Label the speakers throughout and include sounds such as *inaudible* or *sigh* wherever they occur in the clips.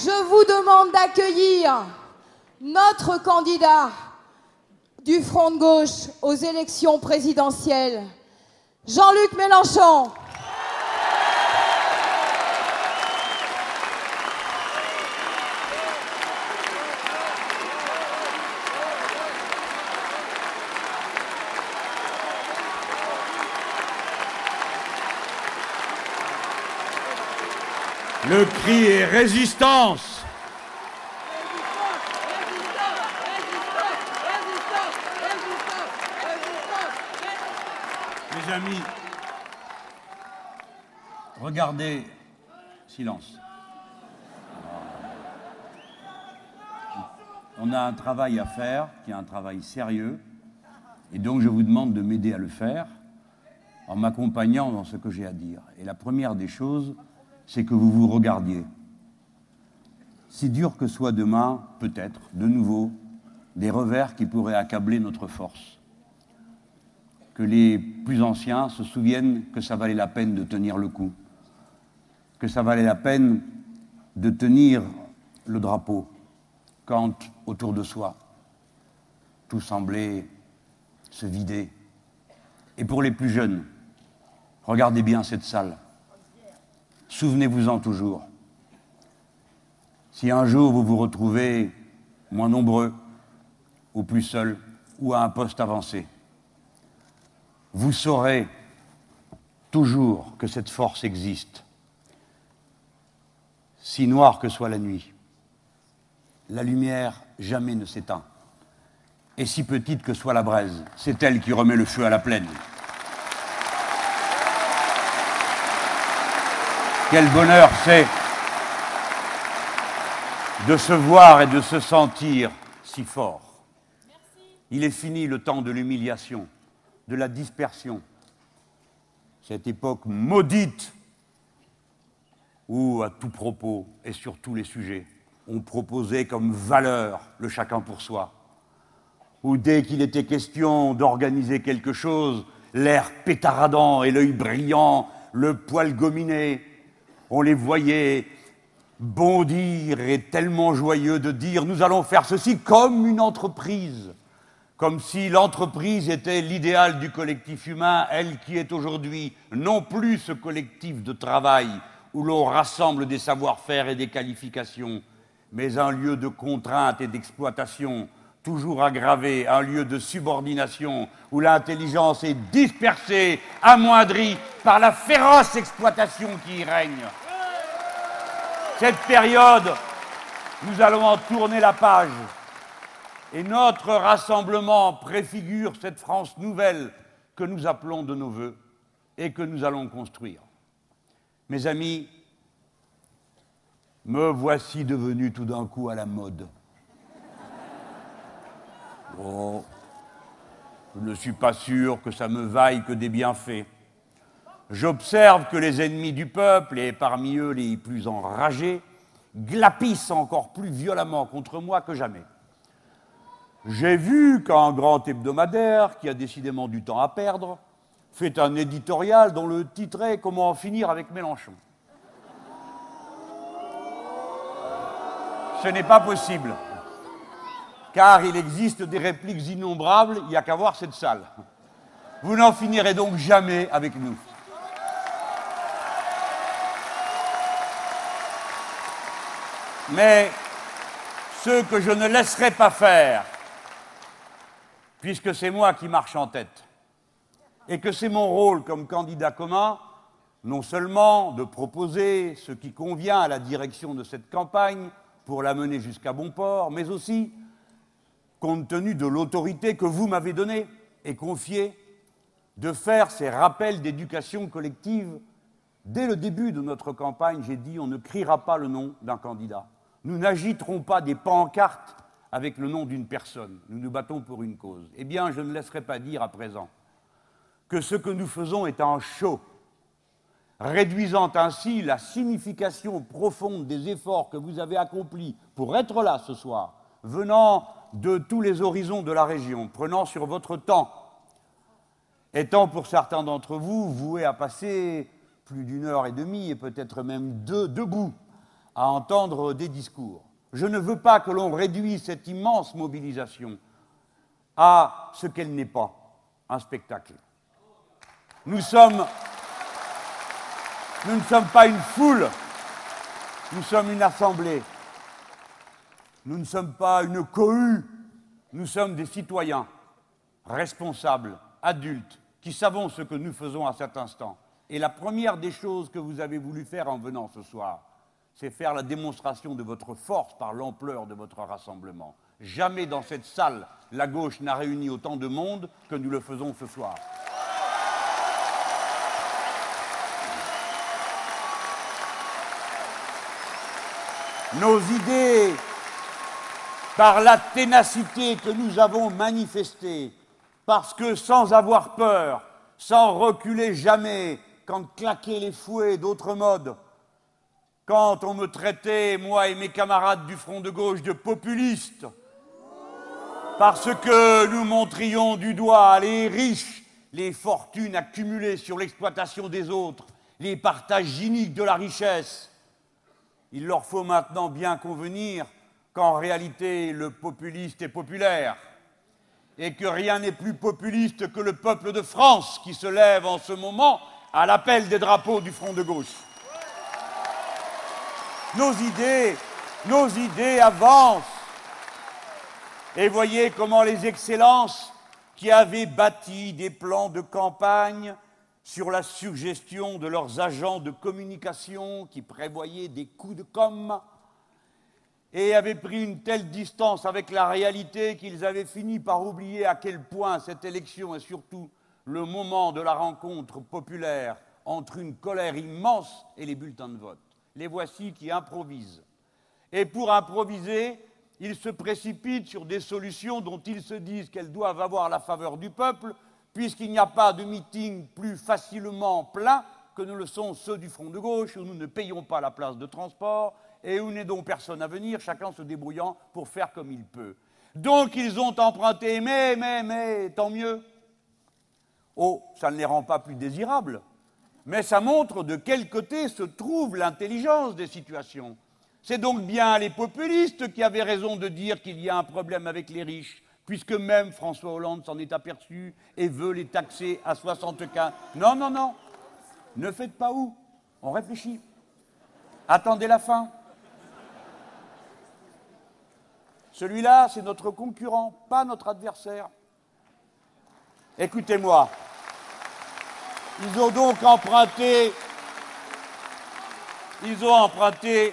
Speaker 1: Je vous demande d'accueillir notre candidat du Front de gauche aux élections présidentielles, Jean-Luc Mélenchon.
Speaker 2: Le cri est résistance. Mes amis, regardez, silence. On a un travail à faire, qui est un travail sérieux, et donc je vous demande de m'aider à le faire en m'accompagnant dans ce que j'ai à dire. Et la première des choses, c'est que vous vous regardiez. Si dur que soit demain, peut-être, de nouveau, des revers qui pourraient accabler notre force. Que les plus anciens se souviennent que ça valait la peine de tenir le coup, que ça valait la peine de tenir le drapeau quand, autour de soi, tout semblait se vider. Et pour les plus jeunes, regardez bien cette salle. Souvenez-vous-en toujours. Si un jour vous vous retrouvez moins nombreux, ou plus seul, ou à un poste avancé, vous saurez toujours que cette force existe. Si noire que soit la nuit, la lumière jamais ne s'éteint. Et si petite que soit la braise, c'est elle qui remet le feu à la plaine. Quel bonheur c'est de se voir et de se sentir si fort. Il est fini le temps de l'humiliation, de la dispersion. Cette époque maudite où, à tout propos et sur tous les sujets, on proposait comme valeur le chacun pour soi. Où dès qu'il était question d'organiser quelque chose, l'air pétaradant et l'œil brillant, le poil gominé, on les voyait bondir et tellement joyeux de dire nous allons faire ceci comme une entreprise, comme si l'entreprise était l'idéal du collectif humain, elle qui est aujourd'hui non plus ce collectif de travail où l'on rassemble des savoir-faire et des qualifications, mais un lieu de contrainte et d'exploitation, toujours aggravé, un lieu de subordination où l'intelligence est dispersée, amoindrie par la féroce exploitation qui y règne. Cette période, nous allons en tourner la page. Et notre rassemblement préfigure cette France nouvelle que nous appelons de nos voeux et que nous allons construire. Mes amis, me voici devenu tout d'un coup à la mode. Bon, je ne suis pas sûr que ça me vaille que des bienfaits. J'observe que les ennemis du peuple, et parmi eux les plus enragés, glapissent encore plus violemment contre moi que jamais. J'ai vu qu'un grand hebdomadaire, qui a décidément du temps à perdre, fait un éditorial dont le titre est Comment en finir avec Mélenchon. Ce n'est pas possible, car il existe des répliques innombrables, il n'y a qu'à voir cette salle. Vous n'en finirez donc jamais avec nous. Mais ce que je ne laisserai pas faire, puisque c'est moi qui marche en tête, et que c'est mon rôle comme candidat commun, non seulement de proposer ce qui convient à la direction de cette campagne pour la mener jusqu'à bon port, mais aussi, compte tenu de l'autorité que vous m'avez donnée et confiée, de faire ces rappels d'éducation collective. Dès le début de notre campagne, j'ai dit on ne criera pas le nom d'un candidat. Nous n'agiterons pas des pancartes avec le nom d'une personne. Nous nous battons pour une cause. Eh bien, je ne laisserai pas dire à présent que ce que nous faisons est un show, réduisant ainsi la signification profonde des efforts que vous avez accomplis pour être là ce soir, venant de tous les horizons de la région, prenant sur votre temps, étant pour certains d'entre vous voués à passer plus d'une heure et demie et peut-être même deux debout à entendre des discours. Je ne veux pas que l'on réduise cette immense mobilisation à ce qu'elle n'est pas, un spectacle. Nous ne sommes pas une foule, nous sommes une assemblée. Nous ne sommes pas une cohue, nous sommes des citoyens responsables, adultes, qui savons ce que nous faisons à cet instant. Et la première des choses que vous avez voulu faire en venant ce soir, c'est faire la démonstration de votre force par l'ampleur de votre rassemblement. Jamais dans cette salle, la gauche n'a réuni autant de monde que nous le faisons ce soir. Nos idées, par la ténacité que nous avons manifestée, parce que sans avoir peur, sans reculer jamais, quand claquer les fouets d'autres modes, quand on me traitait, moi et mes camarades du Front de gauche, de populistes, parce que nous montrions du doigt les riches, les fortunes accumulées sur l'exploitation des autres, les partages gyniques de la richesse. Il leur faut maintenant bien convenir qu'en réalité le populiste est populaire et que rien n'est plus populiste que le peuple de France qui se lève en ce moment à l'appel des drapeaux du Front de gauche. Nos idées, nos idées avancent. Et voyez comment les excellences qui avaient bâti des plans de campagne sur la suggestion de leurs agents de communication qui prévoyaient des coups de com' et avaient pris une telle distance avec la réalité qu'ils avaient fini par oublier à quel point cette élection et surtout le moment de la rencontre populaire entre une colère immense et les bulletins de vote les voici qui improvisent. Et pour improviser, ils se précipitent sur des solutions dont ils se disent qu'elles doivent avoir la faveur du peuple, puisqu'il n'y a pas de meeting plus facilement plein que ne le sont ceux du Front de gauche, où nous ne payons pas la place de transport et où n'est donc personne à venir, chacun se débrouillant pour faire comme il peut. Donc ils ont emprunté, mais, mais, mais, tant mieux. Oh, ça ne les rend pas plus désirables, mais ça montre de quel côté se trouve l'intelligence des situations. C'est donc bien les populistes qui avaient raison de dire qu'il y a un problème avec les riches, puisque même François Hollande s'en est aperçu et veut les taxer à 75. Non, non, non. Ne faites pas où. On réfléchit. Attendez la fin. Celui-là, c'est notre concurrent, pas notre adversaire. Écoutez-moi. Ils ont donc emprunté, ils ont emprunté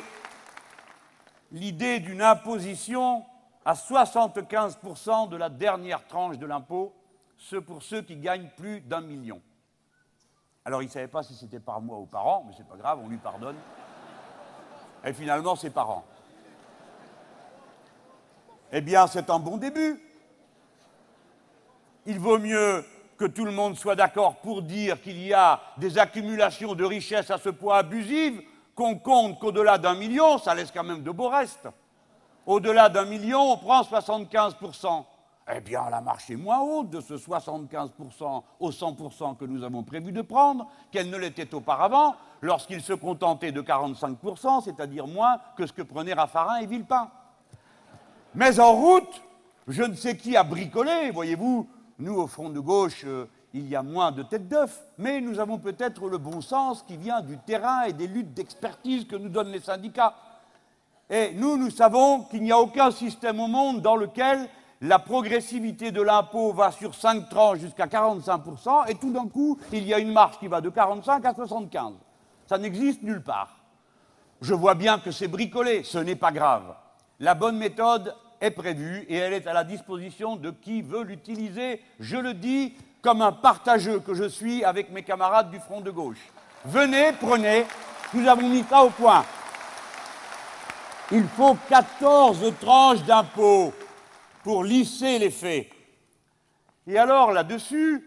Speaker 2: l'idée d'une imposition à 75% de la dernière tranche de l'impôt, ce pour ceux qui gagnent plus d'un million. Alors il ne savait pas si c'était par mois ou par an, mais c'est pas grave, on lui pardonne. Et finalement, c'est par an. Eh bien, c'est un bon début. Il vaut mieux que tout le monde soit d'accord pour dire qu'il y a des accumulations de richesses à ce point abusives qu'on compte qu'au-delà d'un million, ça laisse quand même de beaux restes. Au-delà d'un million, on prend 75%. Eh bien, la marche est moins haute de ce 75% au 100% que nous avons prévu de prendre qu'elle ne l'était auparavant, lorsqu'il se contentait de 45%, c'est-à-dire moins que ce que prenaient Raffarin et Villepin. Mais en route, je ne sais qui a bricolé, voyez-vous, nous, au front de gauche, euh, il y a moins de têtes d'œuf, mais nous avons peut-être le bon sens qui vient du terrain et des luttes d'expertise que nous donnent les syndicats. Et nous, nous savons qu'il n'y a aucun système au monde dans lequel la progressivité de l'impôt va sur 5 tranches jusqu'à 45%, et tout d'un coup, il y a une marche qui va de 45 à 75. Ça n'existe nulle part. Je vois bien que c'est bricolé, ce n'est pas grave. La bonne méthode, est prévue et elle est à la disposition de qui veut l'utiliser, je le dis comme un partageux que je suis avec mes camarades du front de gauche. Venez, prenez, nous avons mis ça au point. Il faut 14 tranches d'impôts pour lisser les faits. Et alors, là-dessus,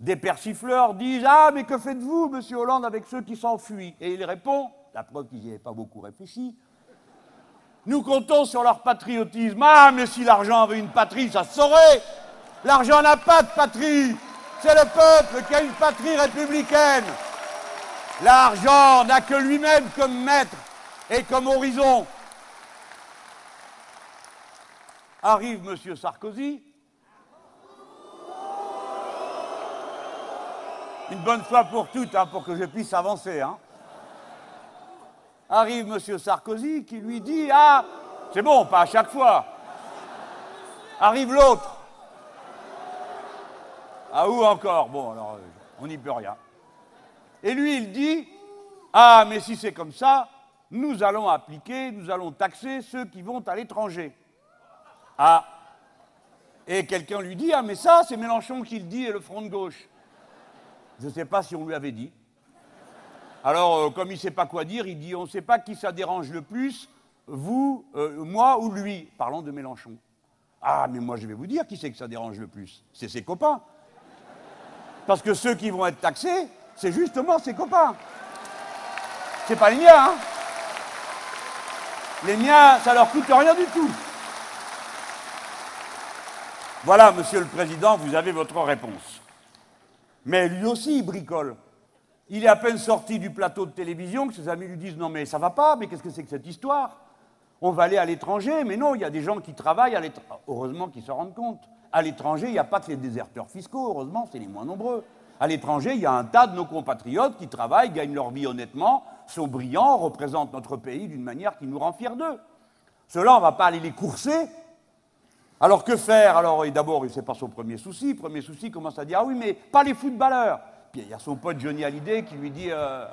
Speaker 2: des persifleurs disent Ah, mais que faites-vous, monsieur Hollande, avec ceux qui s'enfuient? Et il répond, la preuve qu'il n'y avait pas beaucoup réfléchi nous comptons sur leur patriotisme. Ah, mais si l'argent avait une patrie, ça se saurait. L'argent n'a pas de patrie. C'est le peuple qui a une patrie républicaine. L'argent n'a que lui-même comme maître Et comme horizon, arrive M. Sarkozy. Une bonne fois pour toutes, hein, pour que je puisse avancer. Hein. Arrive M. Sarkozy qui lui dit Ah, c'est bon, pas à chaque fois. Arrive l'autre. Ah, où encore? Bon, alors, on n'y peut rien. Et lui, il dit Ah, mais si c'est comme ça, nous allons appliquer, nous allons taxer ceux qui vont à l'étranger. Ah Et quelqu'un lui dit Ah, mais ça, c'est Mélenchon qui le dit et le Front de gauche. Je ne sais pas si on lui avait dit. Alors, euh, comme il ne sait pas quoi dire, il dit On ne sait pas qui ça dérange le plus, vous, euh, moi ou lui, parlant de Mélenchon. Ah, mais moi je vais vous dire qui c'est que ça dérange le plus. C'est ses copains. Parce que ceux qui vont être taxés, c'est justement ses copains. C'est pas les miens, hein. Les miens, ça leur coûte rien du tout. Voilà, monsieur le président, vous avez votre réponse. Mais lui aussi, il bricole. Il est à peine sorti du plateau de télévision que ses amis lui disent Non, mais ça va pas, mais qu'est-ce que c'est que cette histoire? On va aller à l'étranger, mais non, il y a des gens qui travaillent à l'étranger. Heureusement qu'ils se rendent compte. À l'étranger, il n'y a pas que les déserteurs fiscaux, heureusement, c'est les moins nombreux. À l'étranger, il y a un tas de nos compatriotes qui travaillent, gagnent leur vie honnêtement, sont brillants, représentent notre pays d'une manière qui nous rend fiers d'eux. Ceux-là, on ne va pas aller les courser. Alors que faire? Alors d'abord, ce n'est pas son premier souci. Premier souci, commence à dire Ah oui, mais pas les footballeurs. Il y a son pote Johnny Hallyday qui lui dit euh,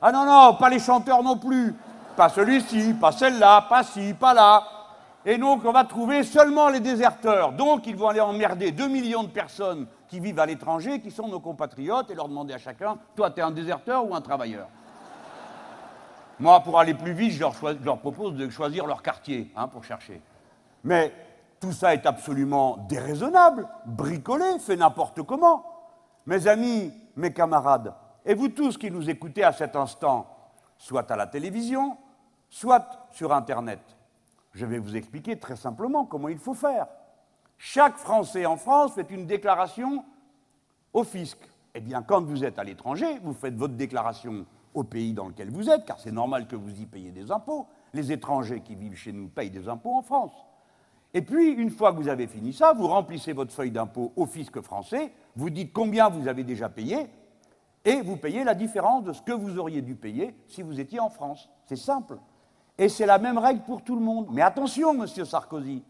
Speaker 2: Ah non, non, pas les chanteurs non plus. Pas celui-ci, pas celle-là, pas ci, pas là. Et donc, on va trouver seulement les déserteurs. Donc, ils vont aller emmerder 2 millions de personnes qui vivent à l'étranger, qui sont nos compatriotes, et leur demander à chacun Toi, tu es un déserteur ou un travailleur? Moi, pour aller plus vite, je leur, propose de choisir leur quartier hein, pour chercher. Mais tout ça est absolument déraisonnable, bricolé, fait n'importe comment. Mes amis, mes camarades, et vous tous qui nous écoutez à cet instant, soit à la télévision, soit sur Internet, je vais vous expliquer très simplement comment il faut faire. Chaque Français en France fait une déclaration au fisc. Eh bien, quand vous êtes à l'étranger, vous faites votre déclaration au pays dans lequel vous êtes, car c'est normal que vous y payiez des impôts. Les étrangers qui vivent chez nous payent des impôts en France. Et puis, une fois que vous avez fini ça, vous remplissez votre feuille d'impôt au fisc français, vous dites combien vous avez déjà payé, et vous payez la différence de ce que vous auriez dû payer si vous étiez en France. C'est simple. Et c'est la même règle pour tout le monde. Mais attention, monsieur Sarkozy,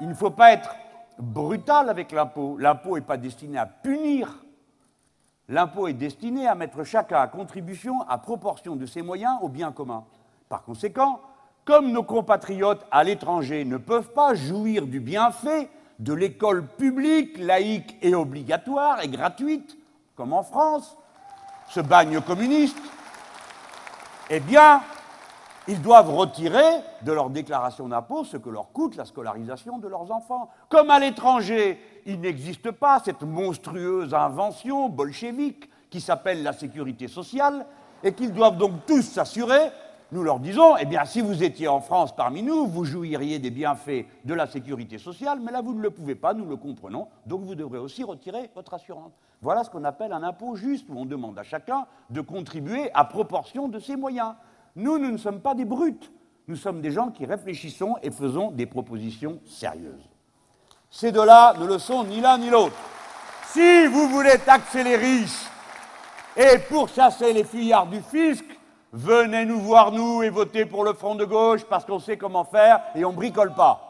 Speaker 2: il ne faut pas être brutal avec l'impôt. L'impôt n'est pas destiné à punir. L'impôt est destiné à mettre chacun à contribution à proportion de ses moyens au bien commun. Par conséquent, comme nos compatriotes à l'étranger ne peuvent pas jouir du bienfait de l'école publique, laïque et obligatoire et gratuite, comme en France, ce bagne communiste, eh bien, ils doivent retirer de leur déclaration d'impôt ce que leur coûte la scolarisation de leurs enfants. Comme à l'étranger, il n'existe pas cette monstrueuse invention bolchevique qui s'appelle la sécurité sociale, et qu'ils doivent donc tous s'assurer, nous leur disons, eh bien, si vous étiez en France parmi nous, vous jouiriez des bienfaits de la sécurité sociale, mais là, vous ne le pouvez pas, nous le comprenons, donc vous devrez aussi retirer votre assurance. Voilà ce qu'on appelle un impôt juste, où on demande à chacun de contribuer à proportion de ses moyens. Nous, nous ne sommes pas des brutes. Nous sommes des gens qui réfléchissons et faisons des propositions sérieuses. Ces deux-là ne le sont ni l'un ni l'autre. Si vous voulez taxer les riches et pourchasser les fuyards du fisc, venez nous voir, nous, et votez pour le Front de gauche parce qu'on sait comment faire et on bricole pas.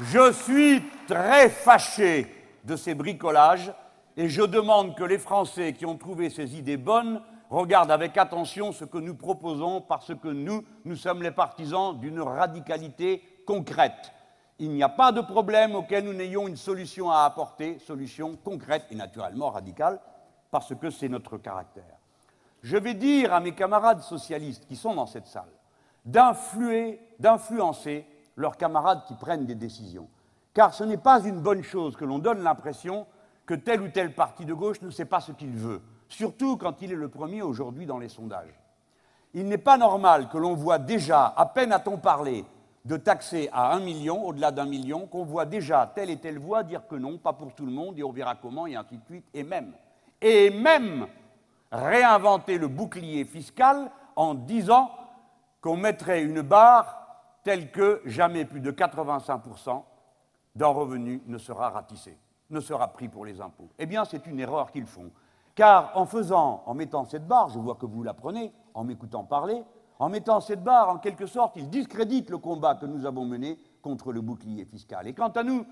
Speaker 2: Je suis très fâché de ces bricolages et je demande que les Français qui ont trouvé ces idées bonnes regardent avec attention ce que nous proposons parce que nous, nous sommes les partisans d'une radicalité concrète. Il n'y a pas de problème auquel nous n'ayons une solution à apporter, solution concrète et naturellement radicale, parce que c'est notre caractère. Je vais dire à mes camarades socialistes qui sont dans cette salle d'influer, d'influencer leurs camarades qui prennent des décisions. Car ce n'est pas une bonne chose que l'on donne l'impression que tel ou tel parti de gauche ne sait pas ce qu'il veut, surtout quand il est le premier aujourd'hui dans les sondages. Il n'est pas normal que l'on voit déjà, à peine a-t-on parlé, de taxer à un million, au-delà d'un million, qu'on voit déjà telle et telle voie dire que non, pas pour tout le monde, et on verra comment, et ainsi de suite, et même, et même réinventer le bouclier fiscal en disant qu'on mettrait une barre telle que jamais plus de 85% d'un revenu ne sera ratissé, ne sera pris pour les impôts. Eh bien, c'est une erreur qu'ils font. Car en faisant, en mettant cette barre, je vois que vous la prenez, en m'écoutant parler, en mettant cette barre, en quelque sorte, ils discréditent le combat que nous avons mené contre le bouclier fiscal. Et quant à nous,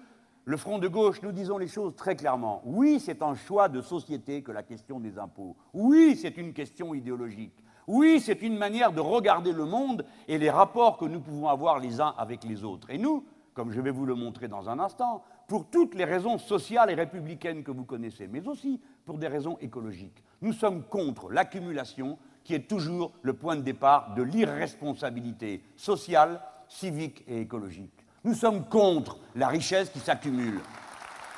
Speaker 2: le Front de gauche, nous disons les choses très clairement. Oui, c'est un choix de société que la question des impôts. Oui, c'est une question idéologique. Oui, c'est une manière de regarder le monde et les rapports que nous pouvons avoir les uns avec les autres. Et nous, comme je vais vous le montrer dans un instant, pour toutes les raisons sociales et républicaines que vous connaissez, mais aussi pour des raisons écologiques, nous sommes contre l'accumulation qui est toujours le point de départ de l'irresponsabilité sociale, civique et écologique. Nous sommes contre la richesse qui s'accumule.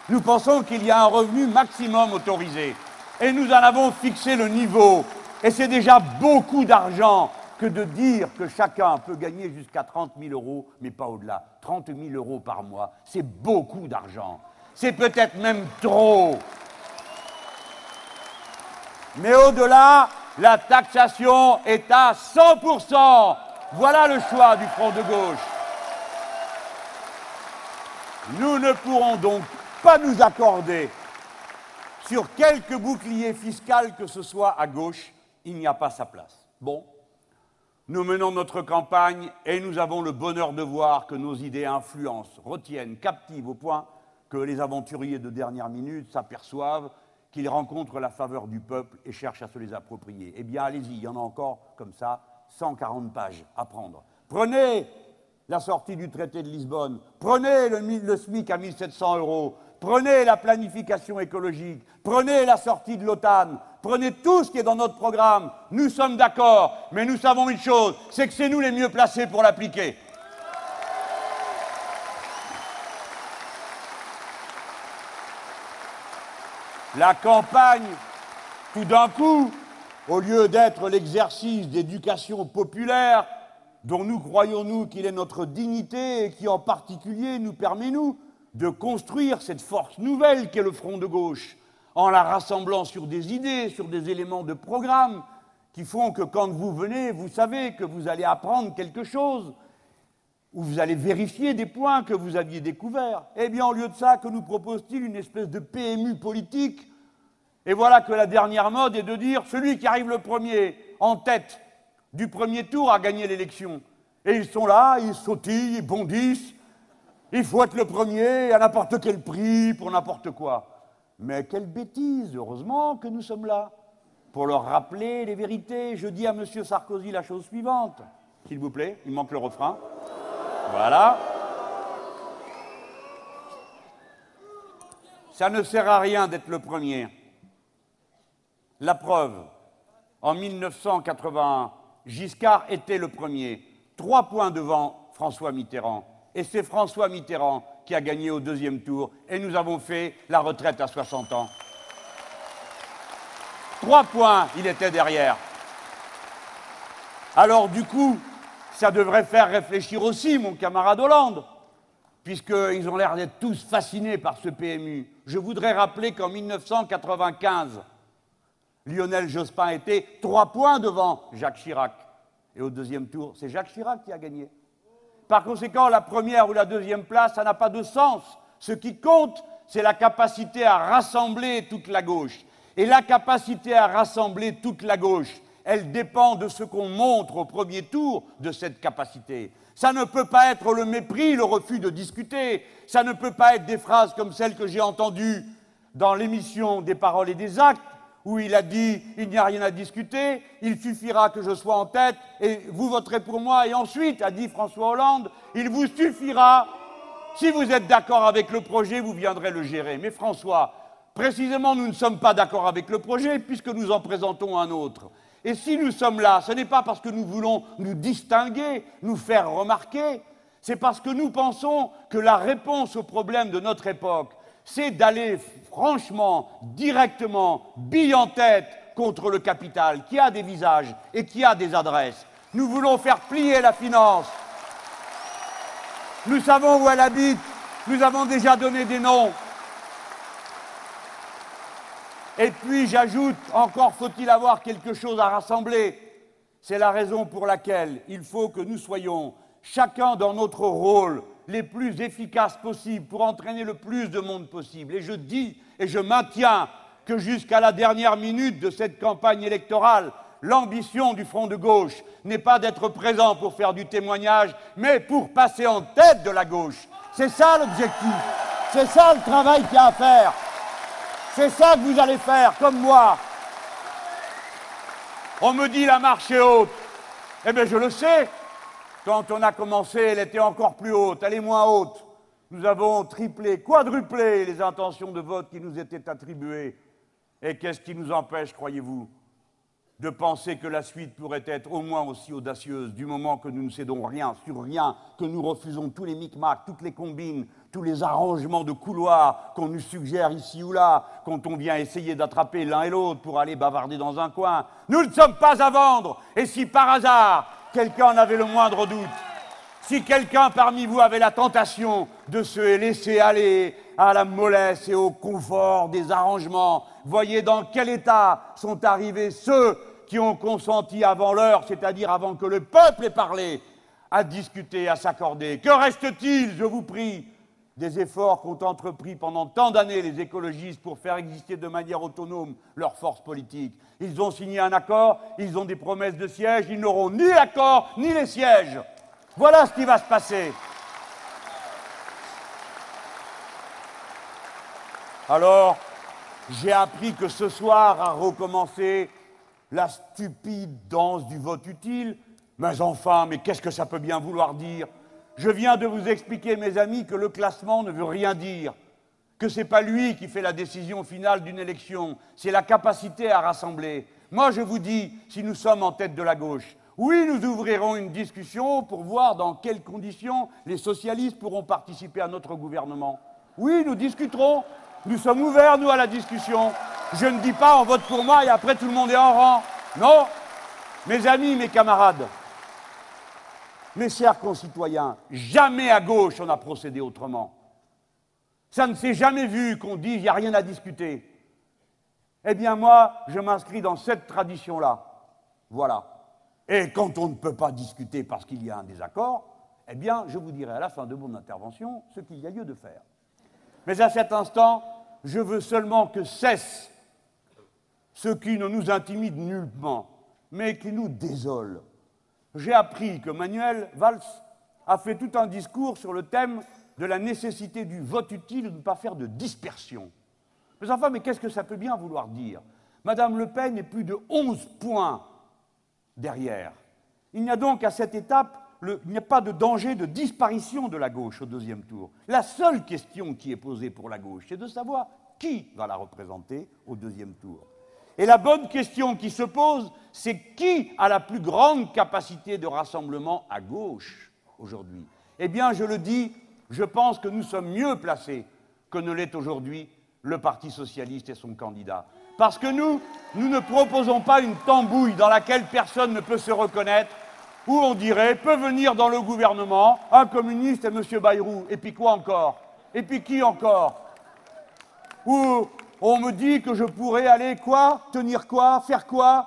Speaker 2: Nous pensons qu'il y a un revenu maximum autorisé et nous en avons fixé le niveau. Et c'est déjà beaucoup d'argent que de dire que chacun peut gagner jusqu'à 30 000 euros, mais pas au-delà. 30 000 euros par mois, c'est beaucoup d'argent. C'est peut-être même trop. Mais au-delà, la taxation est à 100%. Voilà le choix du Front de gauche. Nous ne pourrons donc pas nous accorder sur quelque bouclier fiscal que ce soit à gauche, il n'y a pas sa place. Bon, nous menons notre campagne et nous avons le bonheur de voir que nos idées influencent, retiennent, captivent au point que les aventuriers de dernière minute s'aperçoivent qu'ils rencontrent la faveur du peuple et cherchent à se les approprier. Eh bien, allez-y, il y en a encore comme ça, 140 pages à prendre. Prenez la sortie du traité de Lisbonne, prenez le, SMIC à 1700 euros, prenez la planification écologique, prenez la sortie de l'OTAN, prenez tout ce qui est dans notre programme. Nous sommes d'accord, mais nous savons une chose, c'est que c'est nous les mieux placés pour l'appliquer. La campagne, tout d'un coup, au lieu d'être l'exercice d'éducation populaire, dont nous croyons-nous qu'il est notre dignité et qui en particulier nous permet, de construire cette force nouvelle qu'est le front de gauche, en la rassemblant sur des idées, sur des éléments de programme, qui font que quand vous venez, vous savez que vous allez apprendre quelque chose, ou vous allez vérifier des points que vous aviez découverts. Eh bien, au lieu de ça, que nous propose-t-il une espèce de PMU politique? Et voilà que la dernière mode est de dire celui qui arrive le premier en tête du premier tour a gagné l'élection. Et ils sont là, ils sautillent, ils bondissent. Il faut être le premier à n'importe quel prix, pour n'importe quoi. Mais quelle bêtise, heureusement que nous sommes là, pour leur rappeler les vérités. Je dis à M. Sarkozy la chose suivante, s'il vous plaît, il manque le refrain. Voilà. Ça ne sert à rien d'être le premier. La preuve, en 1981, Giscard était le premier, trois points devant François Mitterrand. Et c'est François Mitterrand qui a gagné au deuxième tour, et nous avons fait la retraite à 60 ans. Trois points, il était derrière. Alors du coup, ça devrait faire réfléchir aussi mon camarade Hollande, puisqu'ils ont l'air d'être tous fascinés par ce PMU. Je voudrais rappeler qu'en 1995, Lionel Jospin était trois points devant Jacques Chirac. Et au deuxième tour, c'est Jacques Chirac qui a gagné. Par conséquent, la première ou la deuxième place, ça n'a pas de sens. Ce qui compte, c'est la capacité à rassembler toute la gauche. Et la capacité à rassembler toute la gauche, elle dépend de ce qu'on montre au premier tour de cette capacité. Ça ne peut pas être le mépris, le refus de discuter. Ça ne peut pas être des phrases comme celles que j'ai entendues dans l'émission des paroles et des actes, où il a dit il n'y a rien à discuter, il suffira que je sois en tête et vous voterez pour moi. Et ensuite, a dit François Hollande, il vous suffira, si vous êtes d'accord avec le projet, vous viendrez le gérer. Mais François, précisément, nous ne sommes pas d'accord avec le projet puisque nous en présentons un autre. Et si nous sommes là, ce n'est pas parce que nous voulons nous distinguer, nous faire remarquer, c'est parce que nous pensons que la réponse aux problèmes de notre époque, c'est d'aller franchement, directement, bille en tête contre le capital, qui a des visages et qui a des adresses. Nous voulons faire plier la finance. Nous savons où elle habite. Nous avons déjà donné des noms. Et puis j'ajoute, encore faut-il avoir quelque chose à rassembler. C'est la raison pour laquelle il faut que nous soyons, chacun dans notre rôle, les plus efficaces possibles pour entraîner le plus de monde possible. Et je dis et je maintiens que jusqu'à la dernière minute de cette campagne électorale, l'ambition du Front de gauche n'est pas d'être présent pour faire du témoignage, mais pour passer en tête de la gauche. C'est ça l'objectif. C'est ça le travail qu'il y a à faire. C'est ça que vous allez faire, comme moi. On me dit la marche est haute. Eh bien, je le sais. Quand on a commencé, elle était encore plus haute, elle est moins haute. Nous avons triplé, quadruplé les intentions de vote qui nous étaient attribuées. Et qu'est-ce qui nous empêche, croyez-vous, de penser que la suite pourrait être au moins aussi audacieuse, du moment que nous ne cédons rien sur rien, que nous refusons tous les micmacs, toutes les combines, tous les arrangements de couloirs qu'on nous suggère ici ou là, quand on vient essayer d'attraper l'un et l'autre pour aller bavarder dans un coin. Nous ne sommes pas à vendre. Et si par hasard quelqu'un en avait le moindre doute, si quelqu'un parmi vous avait la tentation de se laisser aller à la mollesse et au confort des arrangements, voyez dans quel état sont arrivés ceux qui ont consenti avant l'heure, c'est-à-dire avant que le peuple ait parlé, à discuter, à s'accorder. Que reste-t-il, je vous prie, des efforts qu'ont entrepris pendant tant d'années les écologistes pour faire exister de manière autonome leur force politique Ils ont signé un accord, ils ont des promesses de sièges, ils n'auront ni l'accord ni les sièges. Voilà ce qui va se passer. Alors, j'ai appris que ce soir a recommencé la stupide danse du vote utile. Mais enfin, mais qu'est-ce que ça peut bien vouloir dire? Je viens de vous expliquer, mes amis, que le classement ne veut rien dire, que ce n'est pas lui qui fait la décision finale d'une élection, c'est la capacité à rassembler. Moi, je vous dis, si nous sommes en tête de la gauche, oui, nous ouvrirons une discussion pour voir dans quelles conditions les socialistes pourront participer à notre gouvernement. Oui, nous discuterons. Nous sommes ouverts, nous, à la discussion. Je ne dis pas on vote pour moi et après tout le monde est en rang. Non. Mes amis, mes camarades, mes chers concitoyens, jamais à gauche on a procédé autrement. Ça ne s'est jamais vu qu'on dise il n'y a rien à discuter. Eh bien, moi, je m'inscris dans cette tradition-là. Voilà. Et quand on ne peut pas discuter parce qu'il y a un désaccord, eh bien, je vous dirai à la fin de mon intervention ce qu'il y a lieu de faire. Mais à cet instant, je veux seulement que cesse ce qui ne nous intimide nullement, mais qui nous désole. J'ai appris que Manuel Valls a fait tout un discours sur le thème de la nécessité du vote utile de ne pas faire de dispersion. Mais enfin, mais qu'est-ce que ça peut bien vouloir dire? Madame Le Pen est plus de 11 points derrière. Il n'y a donc à cette étape, il n'y a pas de danger de disparition de la gauche au deuxième tour. La seule question qui est posée pour la gauche, c'est de savoir qui va la représenter au deuxième tour. Et la bonne question qui se pose, c'est qui a la plus grande capacité de rassemblement à gauche aujourd'hui? Eh bien, je le dis, je pense que nous sommes mieux placés que ne l'est aujourd'hui le Parti socialiste et son candidat. Parce que nous, nous ne proposons pas une tambouille dans laquelle personne ne peut se reconnaître, où on dirait peut venir dans le gouvernement un communiste et M. Bayrou, et puis quoi encore? Et puis qui encore? Où on me dit que je pourrais aller quoi? Tenir quoi? Faire quoi?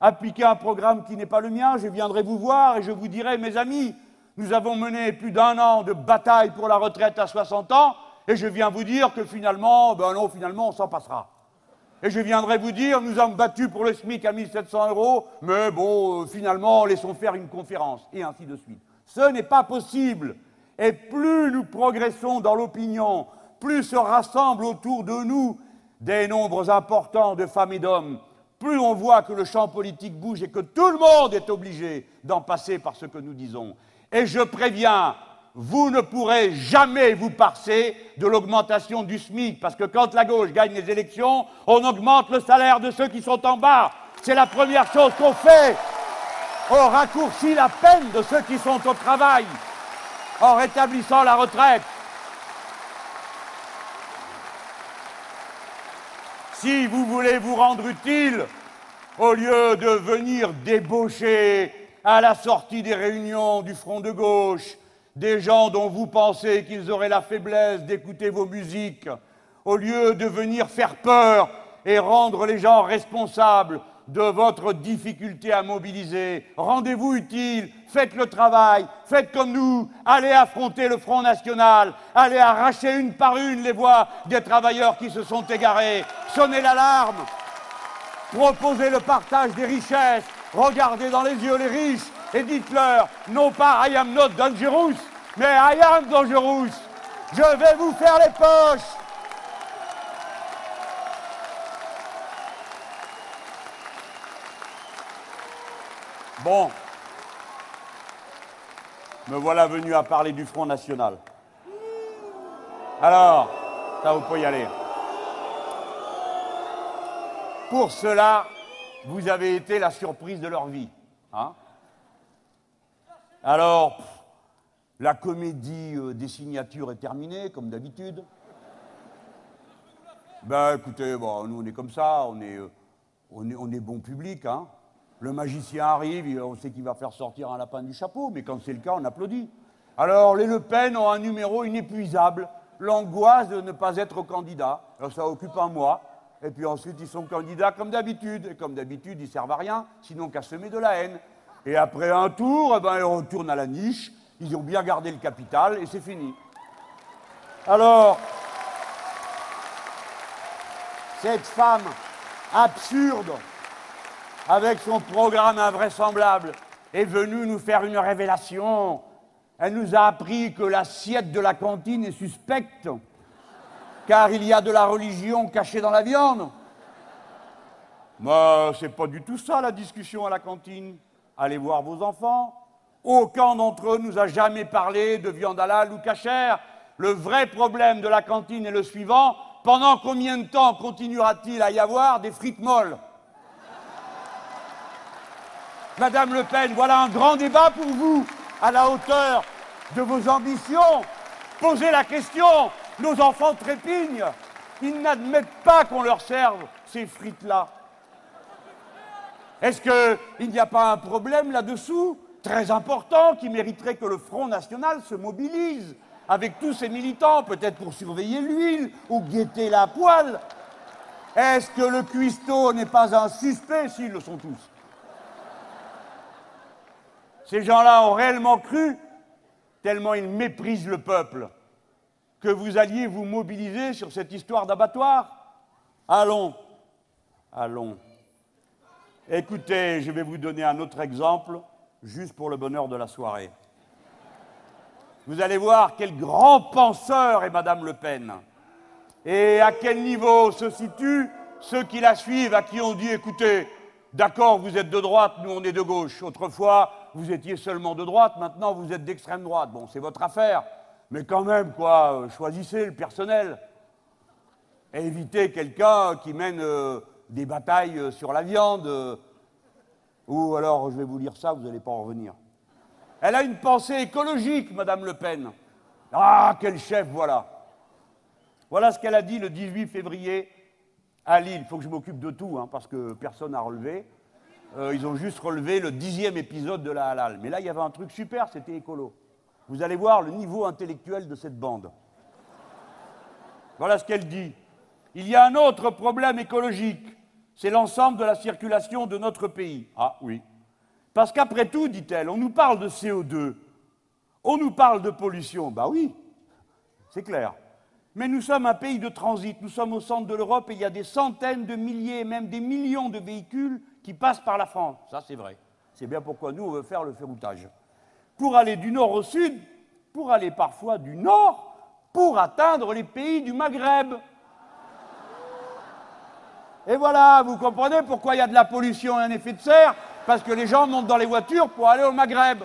Speaker 2: Appliquer un programme qui n'est pas le mien Je viendrai vous voir et je vous dirai, mes amis, nous avons mené plus d'un an de bataille pour la retraite à 60 ans, et je viens vous dire que finalement, ben non, finalement, on s'en passera. Et je viendrai vous dire, nous avons battu pour le SMIC à 1700 euros, mais bon, euh, finalement, laissons faire une conférence, et ainsi de suite. Ce n'est pas possible. Et plus nous progressons dans l'opinion, plus se rassemblent autour de nous des nombres importants de femmes et d'hommes, plus on voit que le champ politique bouge et que tout le monde est obligé d'en passer par ce que nous disons. Et je préviens, vous ne pourrez jamais vous passer de l'augmentation du SMIC, parce que quand la gauche gagne les élections, on augmente le salaire de ceux qui sont en bas. C'est la première chose qu'on fait. On raccourcit la peine de ceux qui sont au travail en rétablissant la retraite. Si vous voulez vous rendre utile, au lieu de venir débaucher à la sortie des réunions du Front de gauche, des gens dont vous pensez qu'ils auraient la faiblesse d'écouter vos musiques, au lieu de venir faire peur et rendre les gens responsables de votre difficulté à mobiliser. Rendez-vous utile, faites le travail, faites comme nous, allez affronter le Front National, allez arracher une par une les voix des travailleurs qui se sont égarés, sonnez l'alarme, proposez le partage des richesses, regardez dans les yeux les riches et dites-leur, non pas I am not dangerous, mais I am dangerous. Je vais vous faire les poches. Bon. Me voilà venu à parler du Front National. Alors, ça vous pouvez y aller. Pour cela, vous avez été la surprise de leur vie. Hein Alors, la comédie euh, des signatures est terminée, comme d'habitude. Ben écoutez, nous on est comme ça, on est, euh, on est, on est bon public, hein. Le magicien arrive, on sait qu'il va faire sortir un lapin du chapeau, mais quand c'est le cas, on applaudit. Alors, les Le Pen ont un numéro inépuisable, l'angoisse de ne pas être candidat. Alors, ça occupe un mois. Et puis ensuite, ils sont candidats comme d'habitude. Et comme d'habitude, ils servent à rien, sinon qu'à semer de la haine. Et après un tour, eh ben, ils retournent à la niche. Ils ont bien gardé le capital et c'est fini. Alors, cette femme absurde, avec son programme invraisemblable, est venue nous faire une révélation. Elle nous a appris que l'assiette de la cantine est suspecte, car il y a de la religion cachée dans la viande. Mais c'est pas du tout ça la discussion à la cantine. Allez voir vos enfants. Aucun d'entre eux nous a jamais parlé de viande halal ou cachère. Le vrai problème de la cantine est le suivant. Pendant combien de temps continuera-t-il à y avoir des frites molles *laughs* Madame Le Pen, voilà un grand débat pour vous, à la hauteur de vos ambitions. Posez la question. Nos enfants trépignent. Ils n'admettent pas qu'on leur serve ces frites-là. Est-ce qu'il n'y a pas un problème là-dessous, très important, qui mériterait que le Front National se mobilise avec tous ses militants, peut-être pour surveiller l'huile ou guetter la poêle? Est-ce que le cuistot n'est pas un suspect s'ils le sont tous? Ces gens-là ont réellement cru, tellement ils méprisent le peuple, que vous alliez vous mobiliser sur cette histoire d'abattoir? Allons, allons. Écoutez, je vais vous donner un autre exemple, juste pour le bonheur de la soirée. Vous allez voir quel grand penseur est Madame Le Pen. Et à quel niveau se situent ceux qui la suivent, à qui on dit, écoutez, d'accord, vous êtes de droite, nous on est de gauche. Autrefois, vous étiez seulement de droite, maintenant vous êtes d'extrême droite. Bon, c'est votre affaire, mais quand même, quoi, euh, choisissez le personnel. Et évitez quelqu'un qui mène euh, des batailles euh, sur la viande. ou alors, je vais vous lire ça, vous n'allez pas en revenir. Elle a une pensée écologique, Madame Le Pen. Ah, quel chef, voilà. Voilà ce qu'elle a dit le 18 février à Lille. Il faut que je m'occupe de tout, hein, parce que personne n'a relevé. Euh, ils ont juste relevé le dixième épisode de la halal. Mais là, il y avait un truc super, c'était écolo. Vous allez voir le niveau intellectuel de cette bande. Voilà ce qu'elle dit. Il y a un autre problème écologique, c'est l'ensemble de la circulation de notre pays. Ah oui. Parce qu'après tout, dit-elle, on nous parle de CO2, on nous parle de pollution. Bah oui, c'est clair. Mais nous sommes un pays de transit, nous sommes au centre de l'Europe et il y a des centaines de milliers, même des millions de véhicules qui passent par la France. Ça, c'est vrai. C'est bien pourquoi nous, on veut faire le ferroutage. Pour aller du nord au sud, pour aller parfois du nord, pour atteindre les pays du Maghreb. Et voilà, vous comprenez pourquoi il y a de la pollution et un effet de serre Parce que les gens montent dans les voitures pour aller au Maghreb.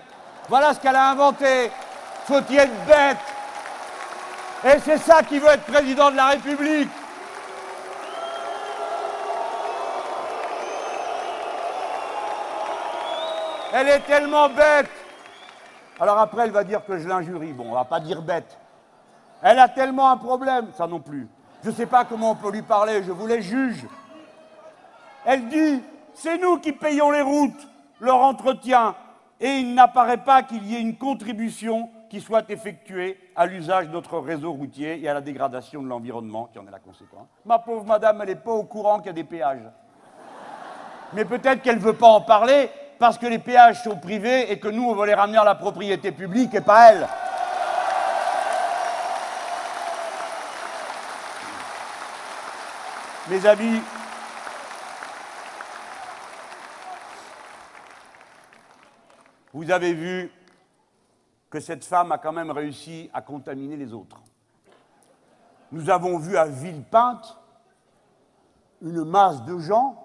Speaker 2: Voilà ce qu'elle a inventé. Faut-il être bête? Et c'est ça qui veut être président de la République. Elle est tellement bête. Alors après, elle va dire que je l'injurie. Bon, on va pas dire bête. Elle a tellement un problème, ça non plus. Je ne sais pas comment on peut lui parler, je vous les juge. Elle dit, c'est nous qui payons les routes, leur entretien, et il n'apparaît pas qu'il y ait une contribution qui soit effectuée à l'usage de notre réseau routier et à la dégradation de l'environnement, qui en est la conséquence. Ma pauvre madame, elle n'est pas au courant qu'il y a des péages. Mais peut-être qu'elle ne veut pas en parler parce que les péages sont privés et que nous, on veut les ramener à la propriété publique et pas elle. Mes amis, vous avez vu que cette femme a quand même réussi à contaminer les autres. Nous avons vu à Villepinte une masse de gens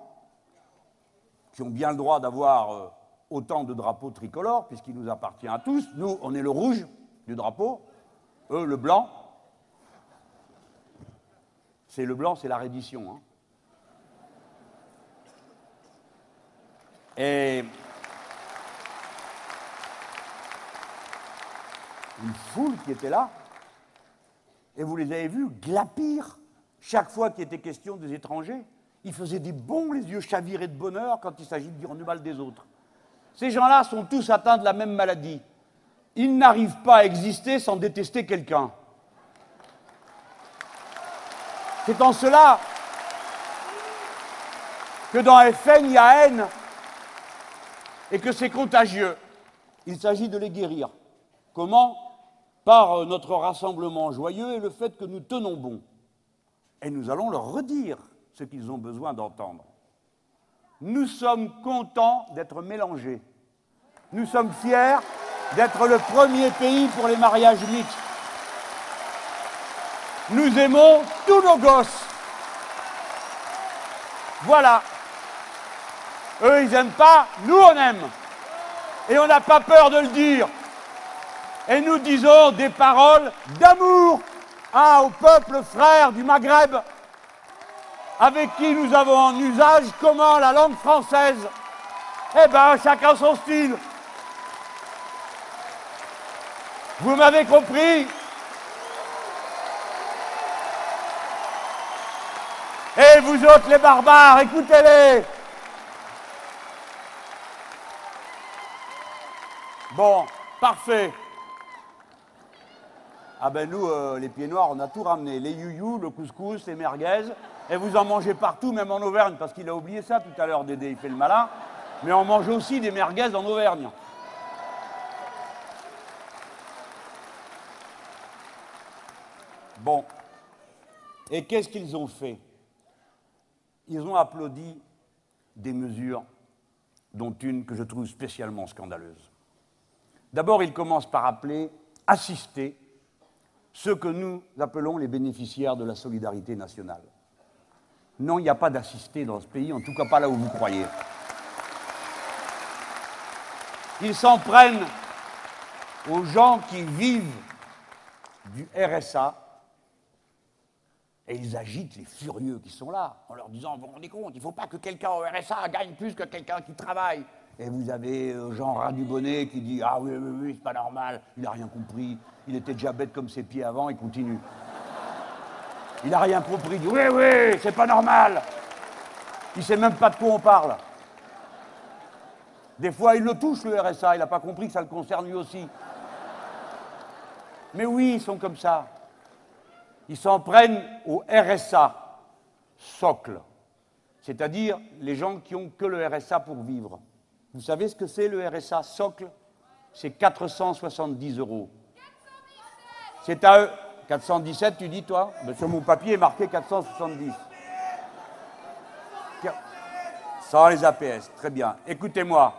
Speaker 2: qui ont bien le droit d'avoir euh, autant de drapeaux tricolores, puisqu'il nous appartient à tous. Nous, on est le rouge du drapeau, eux, le blanc. C'est le blanc, c'est la reddition. Hein. Et une foule qui était là, et vous les avez vus glapir chaque fois qu'il était question des étrangers. Ils faisaient des bons, les yeux chavirés de bonheur quand il s'agit de dire du mal des autres. Ces gens-là sont tous atteints de la même maladie. Ils n'arrivent pas à exister sans détester quelqu'un. C'est en cela que dans FN, il y a haine et que c'est contagieux. Il s'agit de les guérir. Comment? Par euh, notre rassemblement joyeux et le fait que nous tenons bon. Et nous allons leur redire ce qu'ils ont besoin d'entendre. Nous sommes contents d'être mélangés. Nous sommes fiers d'être le premier pays pour les mariages mixtes. Nous aimons tous nos gosses. Voilà. Eux, ils n'aiment pas, nous, on aime. Et on n'a pas peur de le dire. Et nous disons des paroles d'amour ah, au peuple frère du Maghreb, avec qui nous avons en usage comment la langue française. Eh bien, chacun son style. Vous m'avez compris Et vous autres les barbares, écoutez-les Bon, parfait. Ah ben nous, euh, les pieds noirs, on a tout ramené. Les youyou, le couscous, les merguez. Et vous en mangez partout, même en Auvergne, parce qu'il a oublié ça tout à l'heure, Dédé, il fait le malin. Mais on mange aussi des merguez en Auvergne. Bon. Et qu'est-ce qu'ils ont fait? Ils ont applaudi des mesures, dont une que je trouve spécialement scandaleuse. D'abord, ils commencent par appeler, assister, ceux que nous appelons les bénéficiaires de la solidarité nationale. Non, il n'y a pas d'assistés dans ce pays, en tout cas pas là où vous croyez. Ils s'en prennent aux gens qui vivent du RSA et ils agitent les furieux qui sont là en leur disant Vous vous rendez compte, il ne faut pas que quelqu'un au RSA gagne plus que quelqu'un qui travaille. Et vous avez euh, Jean Radubonnet qui dit Ah oui, oui, oui, c'est pas normal, il n'a rien compris, il était déjà bête comme ses pieds avant, il continue. Il n'a rien compris, il dit Oui, oui, c'est pas normal. Il sait même pas de quoi on parle. Des fois, il le touche, le RSA, il n'a pas compris que ça le concerne lui aussi. Mais oui, ils sont comme ça ils s'en prennent au RSA, socle, c'est-à-dire les gens qui ont que le RSA pour vivre. Vous savez ce que c'est le RSA socle? C'est 470 euros. C'est à eux. 417, tu dis toi? Ben, Sur mon papier est marqué 470. Sans les APS, très bien. Écoutez-moi,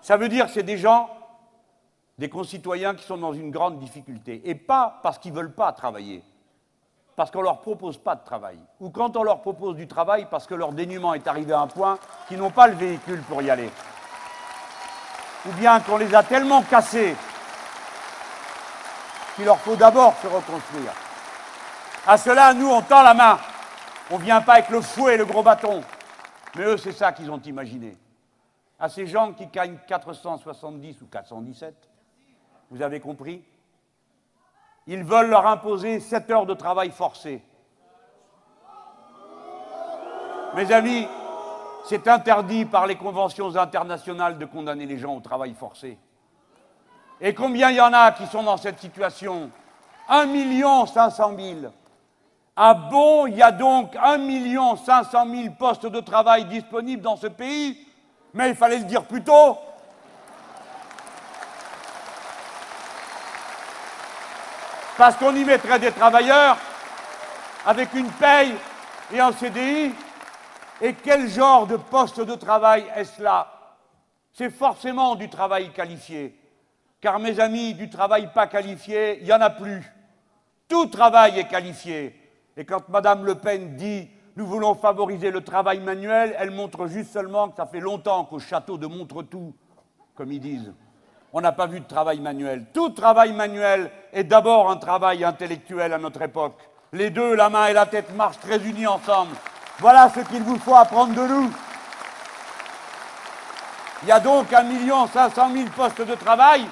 Speaker 2: ça veut dire que c'est des gens, des concitoyens qui sont dans une grande difficulté. Et pas parce qu'ils ne veulent pas travailler parce qu'on ne leur propose pas de travail, ou quand on leur propose du travail parce que leur dénuement est arrivé à un point qu'ils n'ont pas le véhicule pour y aller, ou bien qu'on les a tellement cassés qu'il leur faut d'abord se reconstruire. À cela, nous, on tend la main. On ne vient pas avec le fouet et le gros bâton. Mais eux, c'est ça qu'ils ont imaginé. À ces gens qui gagnent 470 ou 417, vous avez compris ils veulent leur imposer 7 heures de travail forcé. Mes amis, c'est interdit par les conventions internationales de condamner les gens au travail forcé. Et combien il y en a qui sont dans cette situation? 1 million 500 000. Ah bon, il y a donc 1 million 500 000 postes de travail disponibles dans ce pays? Mais il fallait le dire plus tôt. Parce qu'on y mettrait des travailleurs avec une paye et un CDI. Et quel genre de poste de travail est-ce là C'est forcément du travail qualifié. Car mes amis, du travail pas qualifié, il n'y en a plus. Tout travail est qualifié. Et quand Madame Le Pen dit nous voulons favoriser le travail manuel, elle montre juste seulement que ça fait longtemps qu'au château de Montretout, comme ils disent, on n'a pas vu de travail manuel. Tout travail manuel est d'abord un travail intellectuel à notre époque. Les deux, la main et la tête, marchent très unis ensemble. Voilà ce qu'il vous faut apprendre de nous. Il y a donc un million cinq cent mille postes de travail